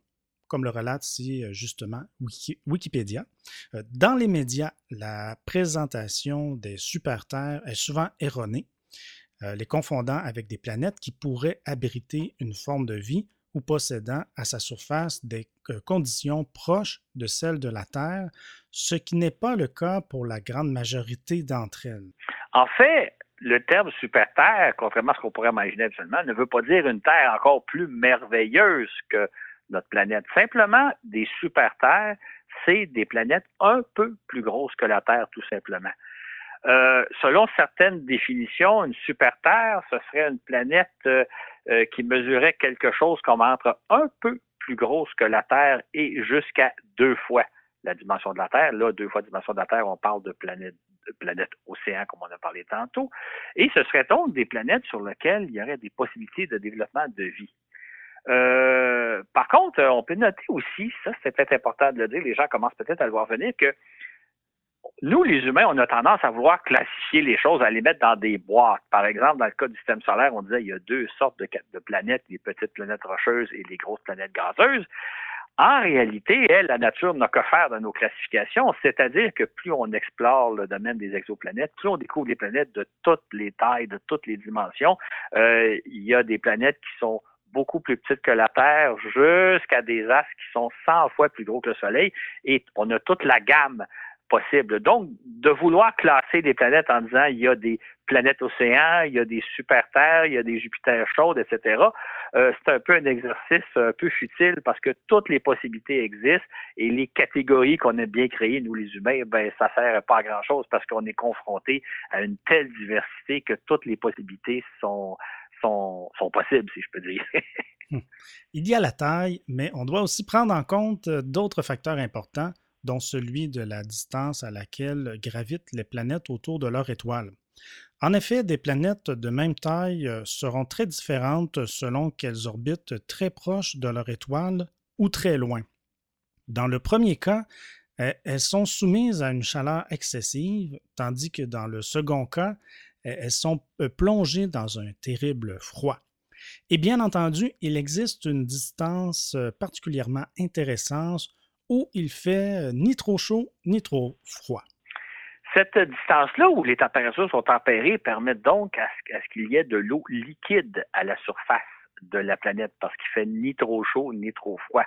comme le relate ici justement Wikipédia. Dans les médias, la présentation des super-terres est souvent erronée, les confondant avec des planètes qui pourraient abriter une forme de vie ou possédant à sa surface des conditions proches de celles de la Terre, ce qui n'est pas le cas pour la grande majorité d'entre elles. En fait, le terme super-terre, contrairement à ce qu'on pourrait imaginer absolument, ne veut pas dire une Terre encore plus merveilleuse que notre planète. Simplement, des super-terres, c'est des planètes un peu plus grosses que la Terre, tout simplement. Euh, selon certaines définitions, une super-terre, ce serait une planète euh, euh, qui mesurait quelque chose comme entre un peu plus grosse que la Terre et jusqu'à deux fois la dimension de la Terre. Là, deux fois la dimension de la Terre, on parle de planète planètes océans, comme on a parlé tantôt. Et ce serait donc des planètes sur lesquelles il y aurait des possibilités de développement de vie. Euh, par contre, on peut noter aussi, ça c'est peut-être important de le dire, les gens commencent peut-être à le voir venir, que nous, les humains, on a tendance à vouloir classifier les choses, à les mettre dans des boîtes. Par exemple, dans le cas du système solaire, on disait qu'il y a deux sortes de, de planètes, les petites planètes rocheuses et les grosses planètes gazeuses. En réalité, elle, la nature n'a que faire dans nos classifications, c'est-à-dire que plus on explore le domaine des exoplanètes, plus on découvre des planètes de toutes les tailles, de toutes les dimensions. Euh, il y a des planètes qui sont beaucoup plus petites que la Terre, jusqu'à des astres qui sont 100 fois plus gros que le Soleil, et on a toute la gamme possible. Donc, de vouloir classer des planètes en disant il y a des planètes océans, il y a des super-terres, il y a des Jupiters chaudes, etc., euh, c'est un peu un exercice un peu futile parce que toutes les possibilités existent et les catégories qu'on a bien créées, nous les humains, ben ça sert pas à grand-chose parce qu'on est confronté à une telle diversité que toutes les possibilités sont, sont, possibles, si je peux dire. Il y a la taille, mais on doit aussi prendre en compte euh, d'autres facteurs importants dont celui de la distance à laquelle gravitent les planètes autour de leur étoile. En effet, des planètes de même taille euh, seront très différentes selon qu'elles orbitent très proches de leur étoile ou très loin. Dans le premier cas, eh, elles sont soumises à une chaleur excessive, tandis que dans le second cas, elles sont euh, plongées dans un terrible froid. Et bien entendu, il existe une distance euh, particulièrement intéressante où il fait euh, ni trop chaud ni trop froid. Cette distance-là où les températures sont tempérées permet donc à ce, qu'il y ait de l'eau liquide à la surface de la planète parce qu'il fait ni trop chaud ni trop froid.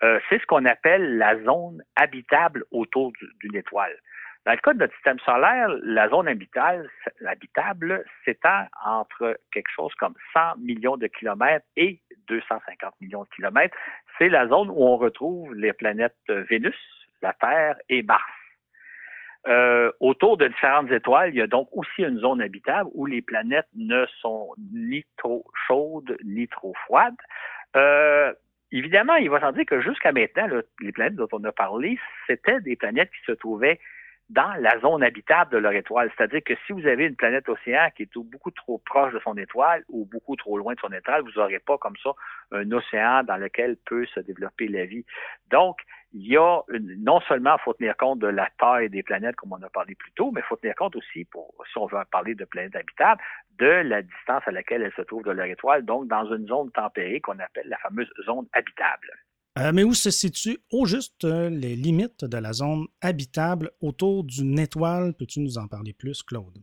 C'est ce qu'on appelle la zone habitable autour d'une étoile. Dans le cas de notre système solaire, la zone habitable, s'étend entre quelque chose comme 100 millions de kilomètres et 250 millions de kilomètres. C'est la zone où on retrouve les planètes Vénus, la Terre et Mars. Euh, autour de différentes étoiles, il y a donc aussi une zone habitable où les planètes ne sont ni trop chaudes ni trop froides. Euh, évidemment, il va sans dire que jusqu'à maintenant, les planètes dont on a parlé, c'était des planètes qui se trouvaient dans la zone habitable de leur étoile. C'est-à-dire que si vous avez une planète océan qui est beaucoup trop proche de son étoile ou beaucoup trop loin de son étoile, vous n'aurez pas comme ça un océan dans lequel peut se développer la vie. Donc, il y a non seulement faut tenir compte de la taille des planètes, comme on a parlé plus tôt, mais faut tenir compte aussi, pour, si on veut parler de planètes habitables, de la distance à laquelle elles se trouvent de leur étoile, donc dans une zone tempérée qu'on appelle la fameuse zone habitable. Euh, mais où se situent au juste euh, les limites de la zone habitable autour d'une étoile? Peux-tu nous en parler plus, Claude?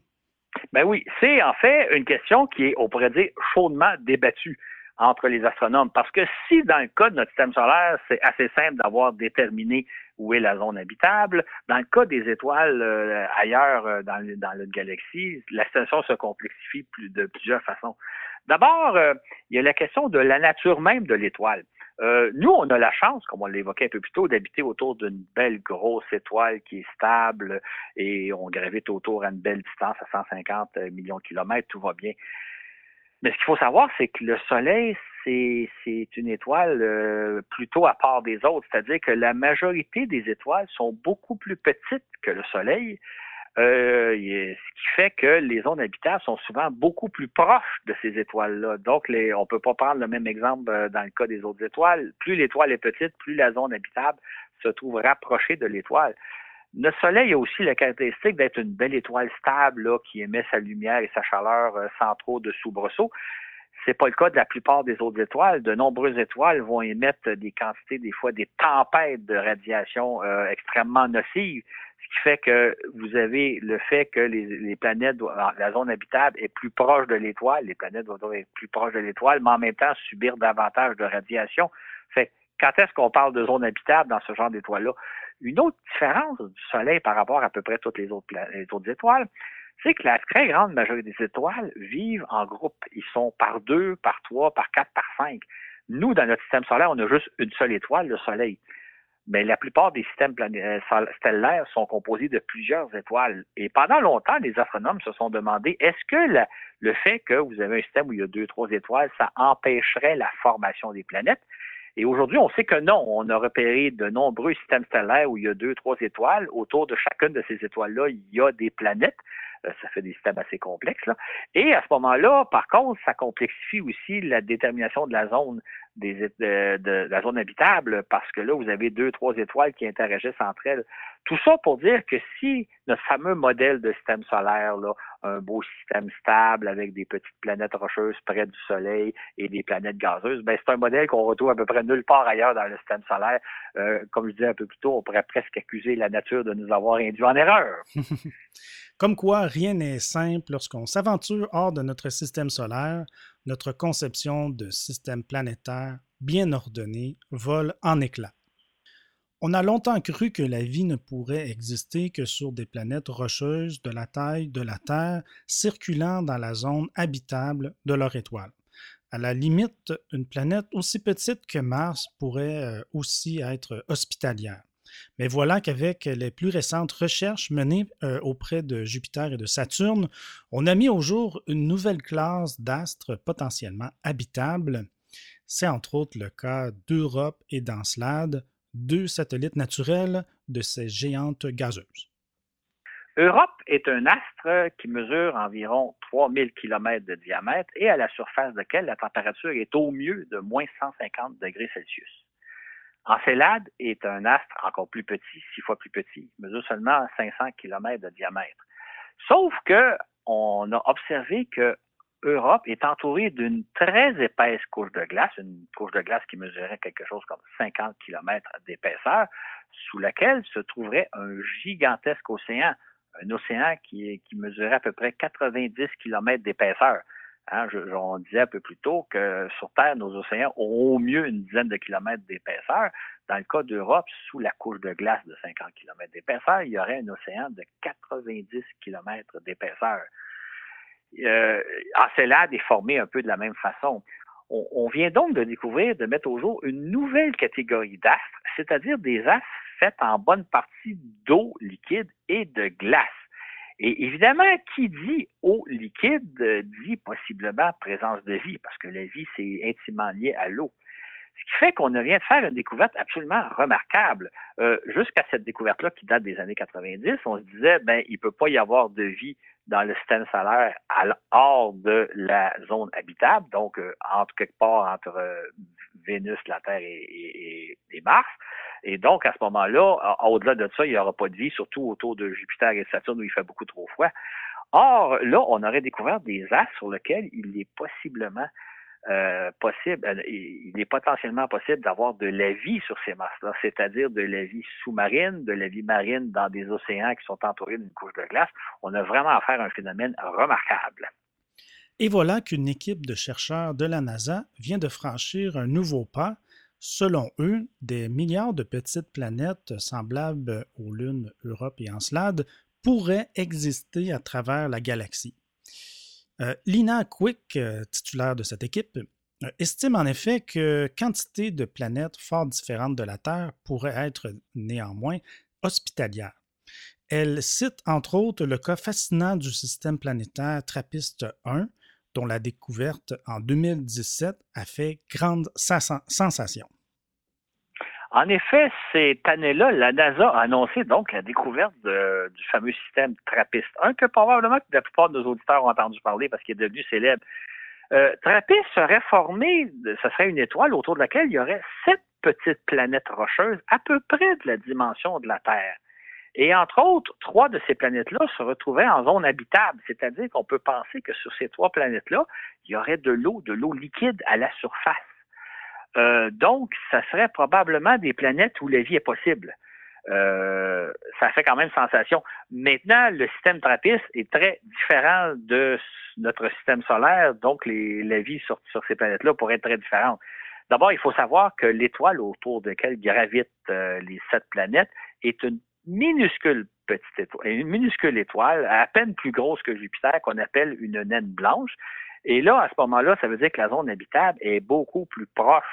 Ben oui, c'est en fait une question qui est, on pourrait dire, chaudement débattue entre les astronomes. Parce que si dans le cas de notre système solaire, c'est assez simple d'avoir déterminé où est la zone habitable, dans le cas des étoiles euh, ailleurs dans, dans notre galaxie, la situation se complexifie de plusieurs façons. D'abord, il y a la question de la nature même de l'étoile. Euh, nous, on a la chance, comme on l'évoquait un peu plus tôt, d'habiter autour d'une belle grosse étoile qui est stable et on gravite autour à une belle distance à 150 millions de kilomètres, tout va bien. Mais ce qu'il faut savoir, c'est que le Soleil, c'est une étoile euh, plutôt à part des autres, c'est-à-dire que la majorité des étoiles sont beaucoup plus petites que le Soleil, euh, ce qui fait que les zones habitables sont souvent beaucoup plus proches de ces étoiles-là. Donc, on peut pas prendre le même exemple euh, dans le cas des autres étoiles. Plus l'étoile est petite, plus la zone habitable se trouve rapprochée de l'étoile. Le Soleil a aussi la caractéristique d'être une belle étoile stable qui émet sa lumière et sa chaleur euh, sans trop de soubresauts. C'est pas le cas de la plupart des autres étoiles. De nombreuses étoiles vont émettre des quantités, des fois des tempêtes de radiation extrêmement nocives, ce qui fait que vous avez le fait que les, planètes, la zone habitable est plus proche de l'étoile, les planètes doivent être plus proches de l'étoile, mais en même temps subir davantage de radiation. Fait quand est-ce qu'on parle de zone habitable dans ce genre d'étoiles-là? Une autre différence du Soleil par rapport à peu près toutes les autres, les autres étoiles, c'est que la très grande majorité des étoiles vivent en groupe. Ils sont par deux, par trois, par quatre, par cinq. Nous, dans notre système solaire, on a juste une seule étoile, le Soleil. Mais la plupart des systèmes euh, stellaires sont composés de plusieurs étoiles. Et pendant longtemps, les astronomes se sont demandé est-ce que le fait que vous avez un système où il y a deux, trois étoiles, ça empêcherait la formation des planètes? Et aujourd'hui, on sait que non. On a repéré de nombreux systèmes stellaires où il y a deux, trois étoiles. Autour de chacune de ces étoiles-là, il y a des planètes. Euh, ça fait des systèmes assez complexes. Là. Et à ce moment-là, par contre, ça complexifie aussi la détermination de la zone des, de, de, la zone habitable parce que là, vous avez deux, trois étoiles qui interagissent entre elles. Tout ça pour dire que si notre fameux modèle de système solaire, là, un beau système stable avec des petites planètes rocheuses près du Soleil et des planètes gazeuses, ben c'est un modèle qu'on retrouve à peu près nulle part ailleurs dans le système solaire. Euh, comme je disais un peu plus tôt, on pourrait presque accuser la nature de nous avoir induit en erreur. comme quoi, rien n'est simple lorsqu'on s'aventure hors de notre système solaire. Notre conception de système planétaire bien ordonné vole en éclats. On a longtemps cru que la vie ne pourrait exister que sur des planètes rocheuses de la taille de la Terre circulant dans la zone habitable de leur étoile. À la limite, une planète aussi petite que Mars pourrait euh, aussi être hospitalière. Mais voilà qu'avec les plus récentes recherches menées euh, auprès de Jupiter et de Saturne, on a mis au jour une nouvelle classe d'astres potentiellement habitables. C'est entre autres le cas d'Europe et d'Encelade, deux satellites naturels de ces géantes gazeuses. Europe est un astre qui mesure environ 3000 km de diamètre et à la surface de laquelle la température est au mieux de moins 150 degrés Celsius. Encelade est un astre encore plus petit, six fois plus petit, mesure seulement 500 km de diamètre. Sauf que on a observé que Europe est entourée d'une très épaisse couche de glace, une couche de glace qui mesurait quelque chose comme 50 km d'épaisseur, sous laquelle se trouverait un gigantesque océan, un océan qui, qui mesurait à peu près 90 km d'épaisseur. Hein, on disait un peu plus tôt que sur Terre, nos océans ont au mieux une dizaine de kilomètres d'épaisseur. Dans le cas d'Europe, sous la couche de glace de 50 km d'épaisseur, il y aurait un océan de 90 km d'épaisseur euh, Encelade est formé un peu de la même façon. On, vient donc de découvrir, de mettre au jour une nouvelle catégorie d'astres, c'est-à-dire des astres faits en bonne partie d'eau liquide et de glace. Et évidemment, qui dit eau liquide dit possiblement présence de vie, parce que la vie, c'est intimement lié à l'eau. Ce qui fait qu'on vient de faire une découverte absolument remarquable. Euh, jusqu'à cette découverte-là, qui date des années 90, on se disait, ben, il peut pas y avoir de vie dans le système solaire hors de la zone habitable, donc euh, entre quelque part entre euh, Vénus, la Terre et, Mars. Et donc, à ce moment-là, au-delà de ça, il n'y aura pas de vie, surtout autour de Jupiter et Saturne où il fait beaucoup trop froid. Or, là, on aurait découvert des astres sur lesquels il est possiblement euh, euh, il est potentiellement possible d'avoir de la vie sur ces masses-là, c'est-à-dire de la vie sous-marine, de la vie marine dans des océans qui sont entourés d'une couche de glace. On a vraiment affaire à un phénomène remarquable. Et voilà qu'une équipe de chercheurs de la NASA vient de franchir un nouveau pas. Selon eux, des milliards de petites planètes semblables aux lunes Europe et Encelade pourraient exister à travers la galaxie. Euh, Lina Quick, euh, titulaire de cette équipe, euh, estime en effet que quantité de planètes fort différentes de la Terre pourraient être néanmoins hospitalières. Elle cite entre autres le cas fascinant du système planétaire Trappiste 1, dont la découverte en 2017 a fait grande sensation. En effet, cette année-là, la NASA a annoncé donc la découverte du fameux système TRAPPIST-1 que probablement la plupart de nos auditeurs ont entendu parler parce qu'il est devenu célèbre. Euh, TRAPPIST serait formé, ce serait une étoile autour de laquelle il y aurait sept petites planètes rocheuses à peu près de la dimension de la Terre. Et entre autres, trois de ces planètes-là se retrouvaient en zone habitable, c'est-à-dire qu'on peut penser que sur ces trois planètes-là, il y aurait de l'eau, de l'eau liquide à la surface. Euh, donc, ça serait probablement des planètes où la vie est possible. Euh, ça fait quand même sensation. Maintenant, le système trappiste est très différent de notre système solaire, donc la vie sur, ces planètes-là pourrait être très différente. D'abord, il faut savoir que l'étoile autour de laquelle gravitent euh, les sept planètes est une minuscule petite étoile, une minuscule étoile, à peine plus grosse que Jupiter, qu'on appelle une naine blanche. Et là, à ce moment-là, ça veut dire que la zone habitable est beaucoup plus proche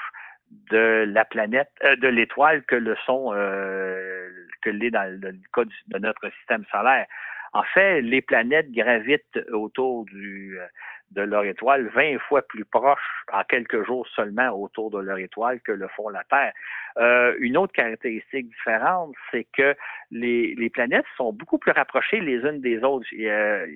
de la planète, euh, de l'étoile que le sont euh, que l'est dans le cas de notre système solaire. En fait, les planètes gravitent autour du, euh, de leur étoile 20 fois plus proches en quelques jours seulement autour de leur étoile que le font la Terre. Euh, une autre caractéristique différente, c'est que les, les, planètes sont beaucoup plus rapprochées les unes des autres. Euh,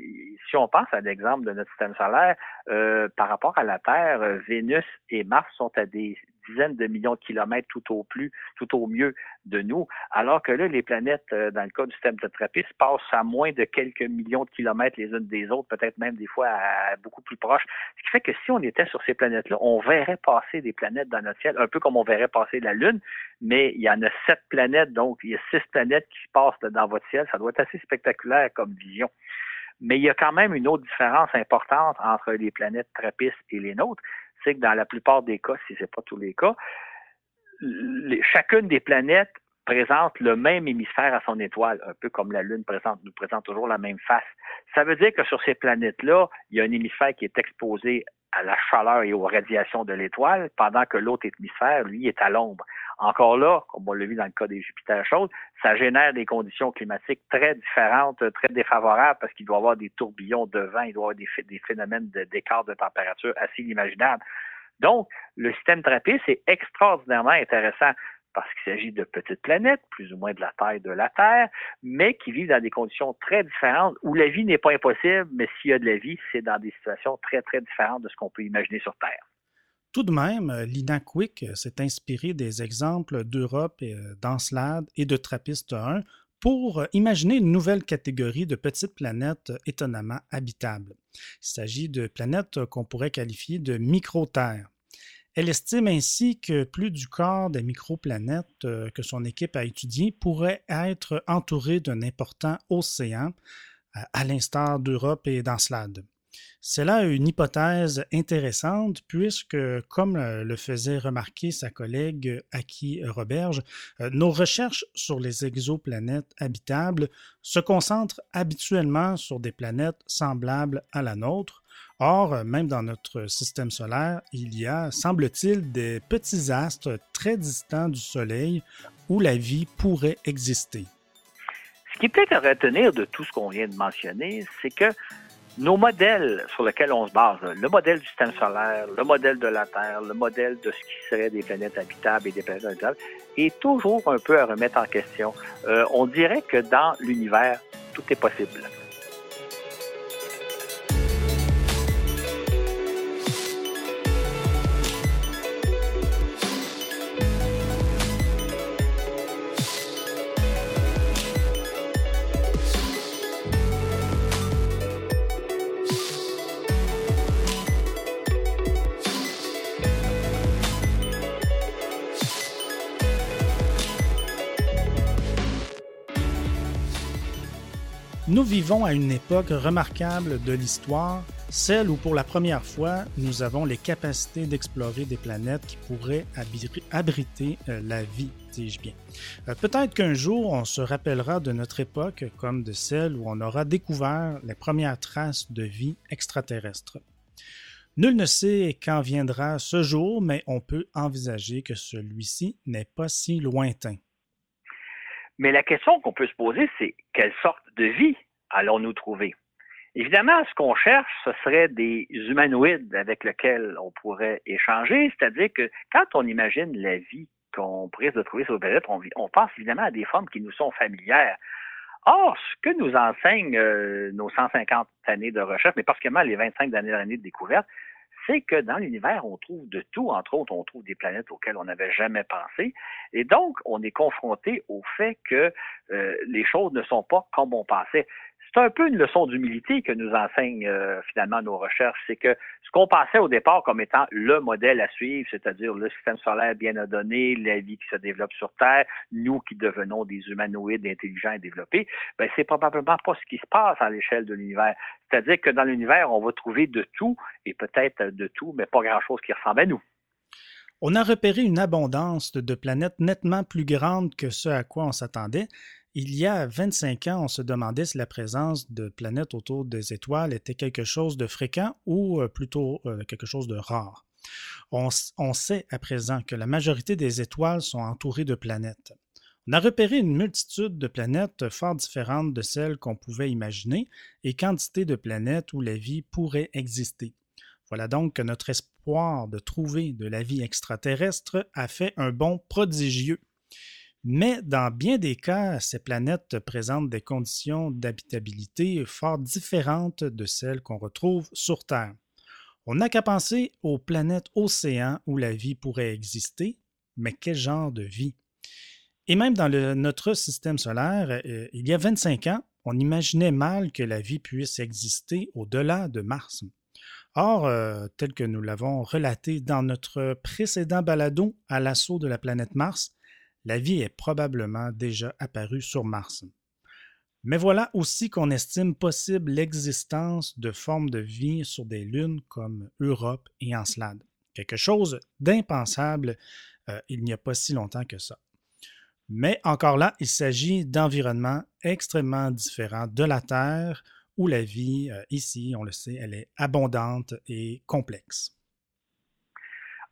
si on pense à l'exemple de notre système solaire, euh, par rapport à la Terre, Vénus et Mars sont à des dizaines de millions de kilomètres tout au plus, tout au mieux de nous, alors que là, les planètes, euh, dans le cas du système de Trappist, passent à moins de quelques millions de kilomètres les unes des autres, peut-être même des fois à, beaucoup plus proches. Ce qui fait que si on était sur ces planètes-là, on verrait passer des planètes dans notre ciel, un peu comme on verrait passer la Lune, mais il y en a sept planètes, donc il y a six planètes qui passent dans votre ciel. Ça doit être assez spectaculaire comme vision. Mais il y a quand même une autre différence importante entre les planètes Trappist et les nôtres, dans la plupart des cas, si ce n'est pas tous les cas, chacune des planètes présente le même hémisphère à son étoile, un peu comme la Lune nous présente toujours la même face. Ça veut dire que sur ces planètes-là, il y a un hémisphère qui est exposé à la chaleur et aux radiations de l'étoile, pendant que l'autre hémisphère, lui, est à l'ombre. Encore là, comme on l'a vu dans le cas des Jupiter chaudes, ça génère des conditions climatiques très différentes, très défavorables, parce qu'il doit y avoir des tourbillons de vent, il doit y avoir des, phénomènes d'écart de, température assez inimaginables. Donc, le système trappiste est extraordinairement intéressant parce qu'il s'agit de petites planètes, plus ou moins de la taille de la Terre, mais qui vivent dans des conditions très différentes où la vie n'est pas impossible, mais s'il y a de la vie, c'est dans des situations très, très différentes de ce qu'on peut imaginer sur Terre. Tout de même, Lina Quick s'est inspiré des exemples d'Europe, d'Encelade et de Trappiste 1 pour imaginer une nouvelle catégorie de petites planètes étonnamment habitables. Il s'agit de planètes qu'on pourrait qualifier de micro-terres. Elle estime ainsi que plus du quart des microplanètes euh, que son équipe a étudiées pourraient être entourées d'un important océan, à l'instar d'Europe et d'Encelade. C'est là une hypothèse intéressante puisque, comme le faisait remarquer sa collègue Aki Roberge, euh, nos recherches sur les exoplanètes habitables se concentrent habituellement sur des planètes semblables à la nôtre, Or, même dans notre système solaire, il y a, semble-t-il, des petits astres très distants du Soleil où la vie pourrait exister. Ce qui est peut-être à retenir de tout ce qu'on vient de mentionner, c'est que nos modèles sur lesquels on se base, le modèle du système solaire, le modèle de la Terre, le modèle de ce qui serait des planètes habitables et des planètes habitables, est toujours un peu à remettre en question. Euh, on dirait que dans l'univers, tout est possible. Nous vivons à une époque remarquable de l'histoire, celle où pour la première fois nous avons les capacités d'explorer des planètes qui pourraient abriter euh, la vie, dis-je bien. Euh, peut-être qu'un jour on se rappellera de notre époque comme de celle où on aura découvert les premières traces de vie extraterrestre. Nul ne sait quand viendra ce jour, mais on peut envisager que celui-ci n'est pas si lointain. Mais la question qu'on peut se poser, c'est quelle sorte de vie allons-nous trouver? Évidemment, ce qu'on cherche, ce serait des humanoïdes avec lesquels on pourrait échanger, c'est-à-dire que quand on imagine la vie qu'on pourrait se trouver sur le planète, on, on, pense évidemment à des formes qui nous sont familières. Or, ce que nous enseignent euh, nos 150 années de recherche, mais particulièrement les 25 dernières années de découverte, c'est que dans l'univers, on trouve de tout. Entre autres, on trouve des planètes auxquelles on n'avait jamais pensé. Et donc, on est confronté au fait que euh, les choses ne sont pas comme on pensait c'est un peu une leçon d'humilité que nous enseignent euh, finalement nos recherches. C'est que ce qu'on pensait au départ comme étant le modèle à suivre, c'est-à-dire le système solaire bien donné, la vie qui se développe sur Terre, nous qui devenons des humanoïdes intelligents et développés, ben c'est probablement pas ce qui se passe à l'échelle de l'univers. C'est-à-dire que dans l'univers, on va trouver de tout et peut-être de tout, mais pas grand-chose qui ressemble à nous. On a repéré une abondance de planètes nettement plus grande que ce à quoi on s'attendait, il y a 25 ans, on se demandait si la présence de planètes autour des étoiles était quelque chose de fréquent ou euh, plutôt euh, quelque chose de rare. On, sait à présent que la majorité des étoiles sont entourées de planètes. On a repéré une multitude de planètes fort différentes de celles qu'on pouvait imaginer et quantité de planètes où la vie pourrait exister. Voilà donc que notre espoir de trouver de la vie extraterrestre a fait un bond prodigieux. Mais dans bien des cas, ces planètes présentent des conditions d'habitabilité fort différentes de celles qu'on retrouve sur Terre. On n'a qu'à penser aux planètes océans où la vie pourrait exister, mais quel genre de vie? Et même dans notre système solaire, euh, il y a 25 ans, on imaginait mal que la vie puisse exister au-delà de Mars. Or, euh, tel que nous l'avons relaté dans notre précédent balado à l'assaut de la planète Mars, la vie est probablement déjà apparue sur Mars. Mais voilà aussi qu'on estime possible l'existence de formes de vie sur des lunes comme Europe et Encelade. Quelque chose d'impensable euh, il n'y a pas si longtemps que ça. Mais encore là, il s'agit d'environnements extrêmement différents de la Terre, où la vie, euh, ici, on le sait, elle est abondante et complexe.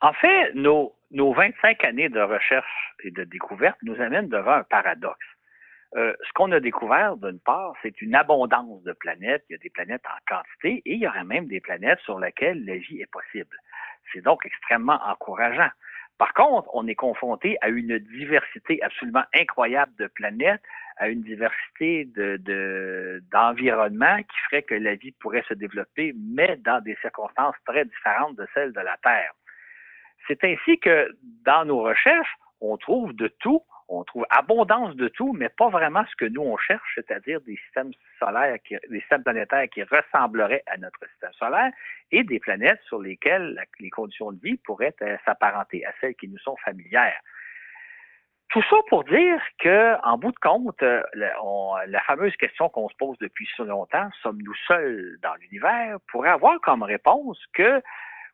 En fait, nos, nos 25 années de recherche et de découverte nous amènent devant un paradoxe. Euh, ce qu'on a découvert, d'une part, c'est une abondance de planètes. Il y a des planètes en quantité et il y aurait même des planètes sur lesquelles la vie est possible. C'est donc extrêmement encourageant. Par contre, on est confronté à une diversité absolument incroyable de planètes, à une diversité de, d'environnements qui ferait que la vie pourrait se développer, mais dans des circonstances très différentes de celles de la Terre. C'est ainsi que dans nos recherches, on trouve de tout, on trouve abondance de tout, mais pas vraiment ce que nous on cherche, c'est-à-dire des systèmes solaires, des systèmes planétaires qui ressembleraient à notre système solaire et des planètes sur lesquelles les conditions de vie pourraient euh, s'apparenter à celles qui nous sont familières. Tout ça pour dire que, en bout de compte, euh, la fameuse question qu'on se pose depuis si longtemps, sommes-nous seuls dans l'univers, pourrait avoir comme réponse que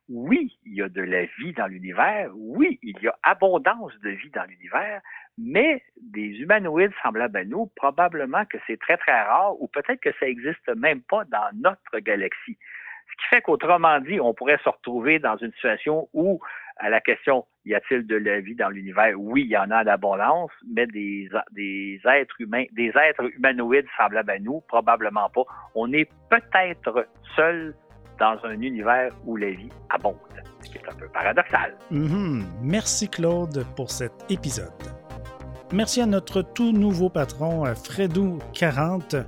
oui, il y a de la vie dans l'univers, oui, il y a abondance de vie dans l'univers, mais des humanoïdes semblables à nous, probablement que c'est très, très rare, ou peut-être que ça n'existe même pas dans notre galaxie. Ce qui fait qu'autrement dit, on pourrait se retrouver dans une situation où, à la question, y a-t-il de la vie dans l'univers? Oui, il y en a d'abondance, mais des, des êtres humains, des êtres humanoïdes semblables à nous, probablement pas. On est peut-être seul dans un univers où la vie abonde, ce qui est un peu paradoxal. Mhm. Merci Claude pour cet épisode. Merci à notre tout nouveau patron, euh, Fredou40. Euh,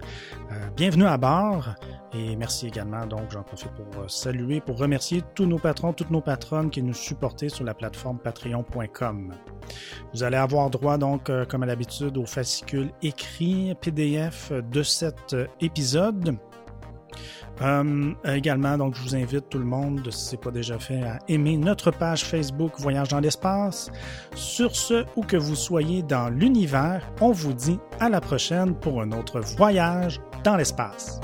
bienvenue à bord. Et merci également, donc j'en profite pour euh, saluer, pour remercier tous nos patrons, toutes nos patronnes qui nous supportent sur la plateforme patreon.com. Vous allez avoir droit, donc, comme à l'habitude, au fascicule écrit PDF de cet épisode. Euh, également, donc, je vous invite tout le monde, si ce n'est pas déjà fait, à aimer notre page Facebook Voyage dans l'espace. Sur ce, où que vous soyez dans l'univers, on vous dit à la prochaine pour un autre voyage dans l'espace.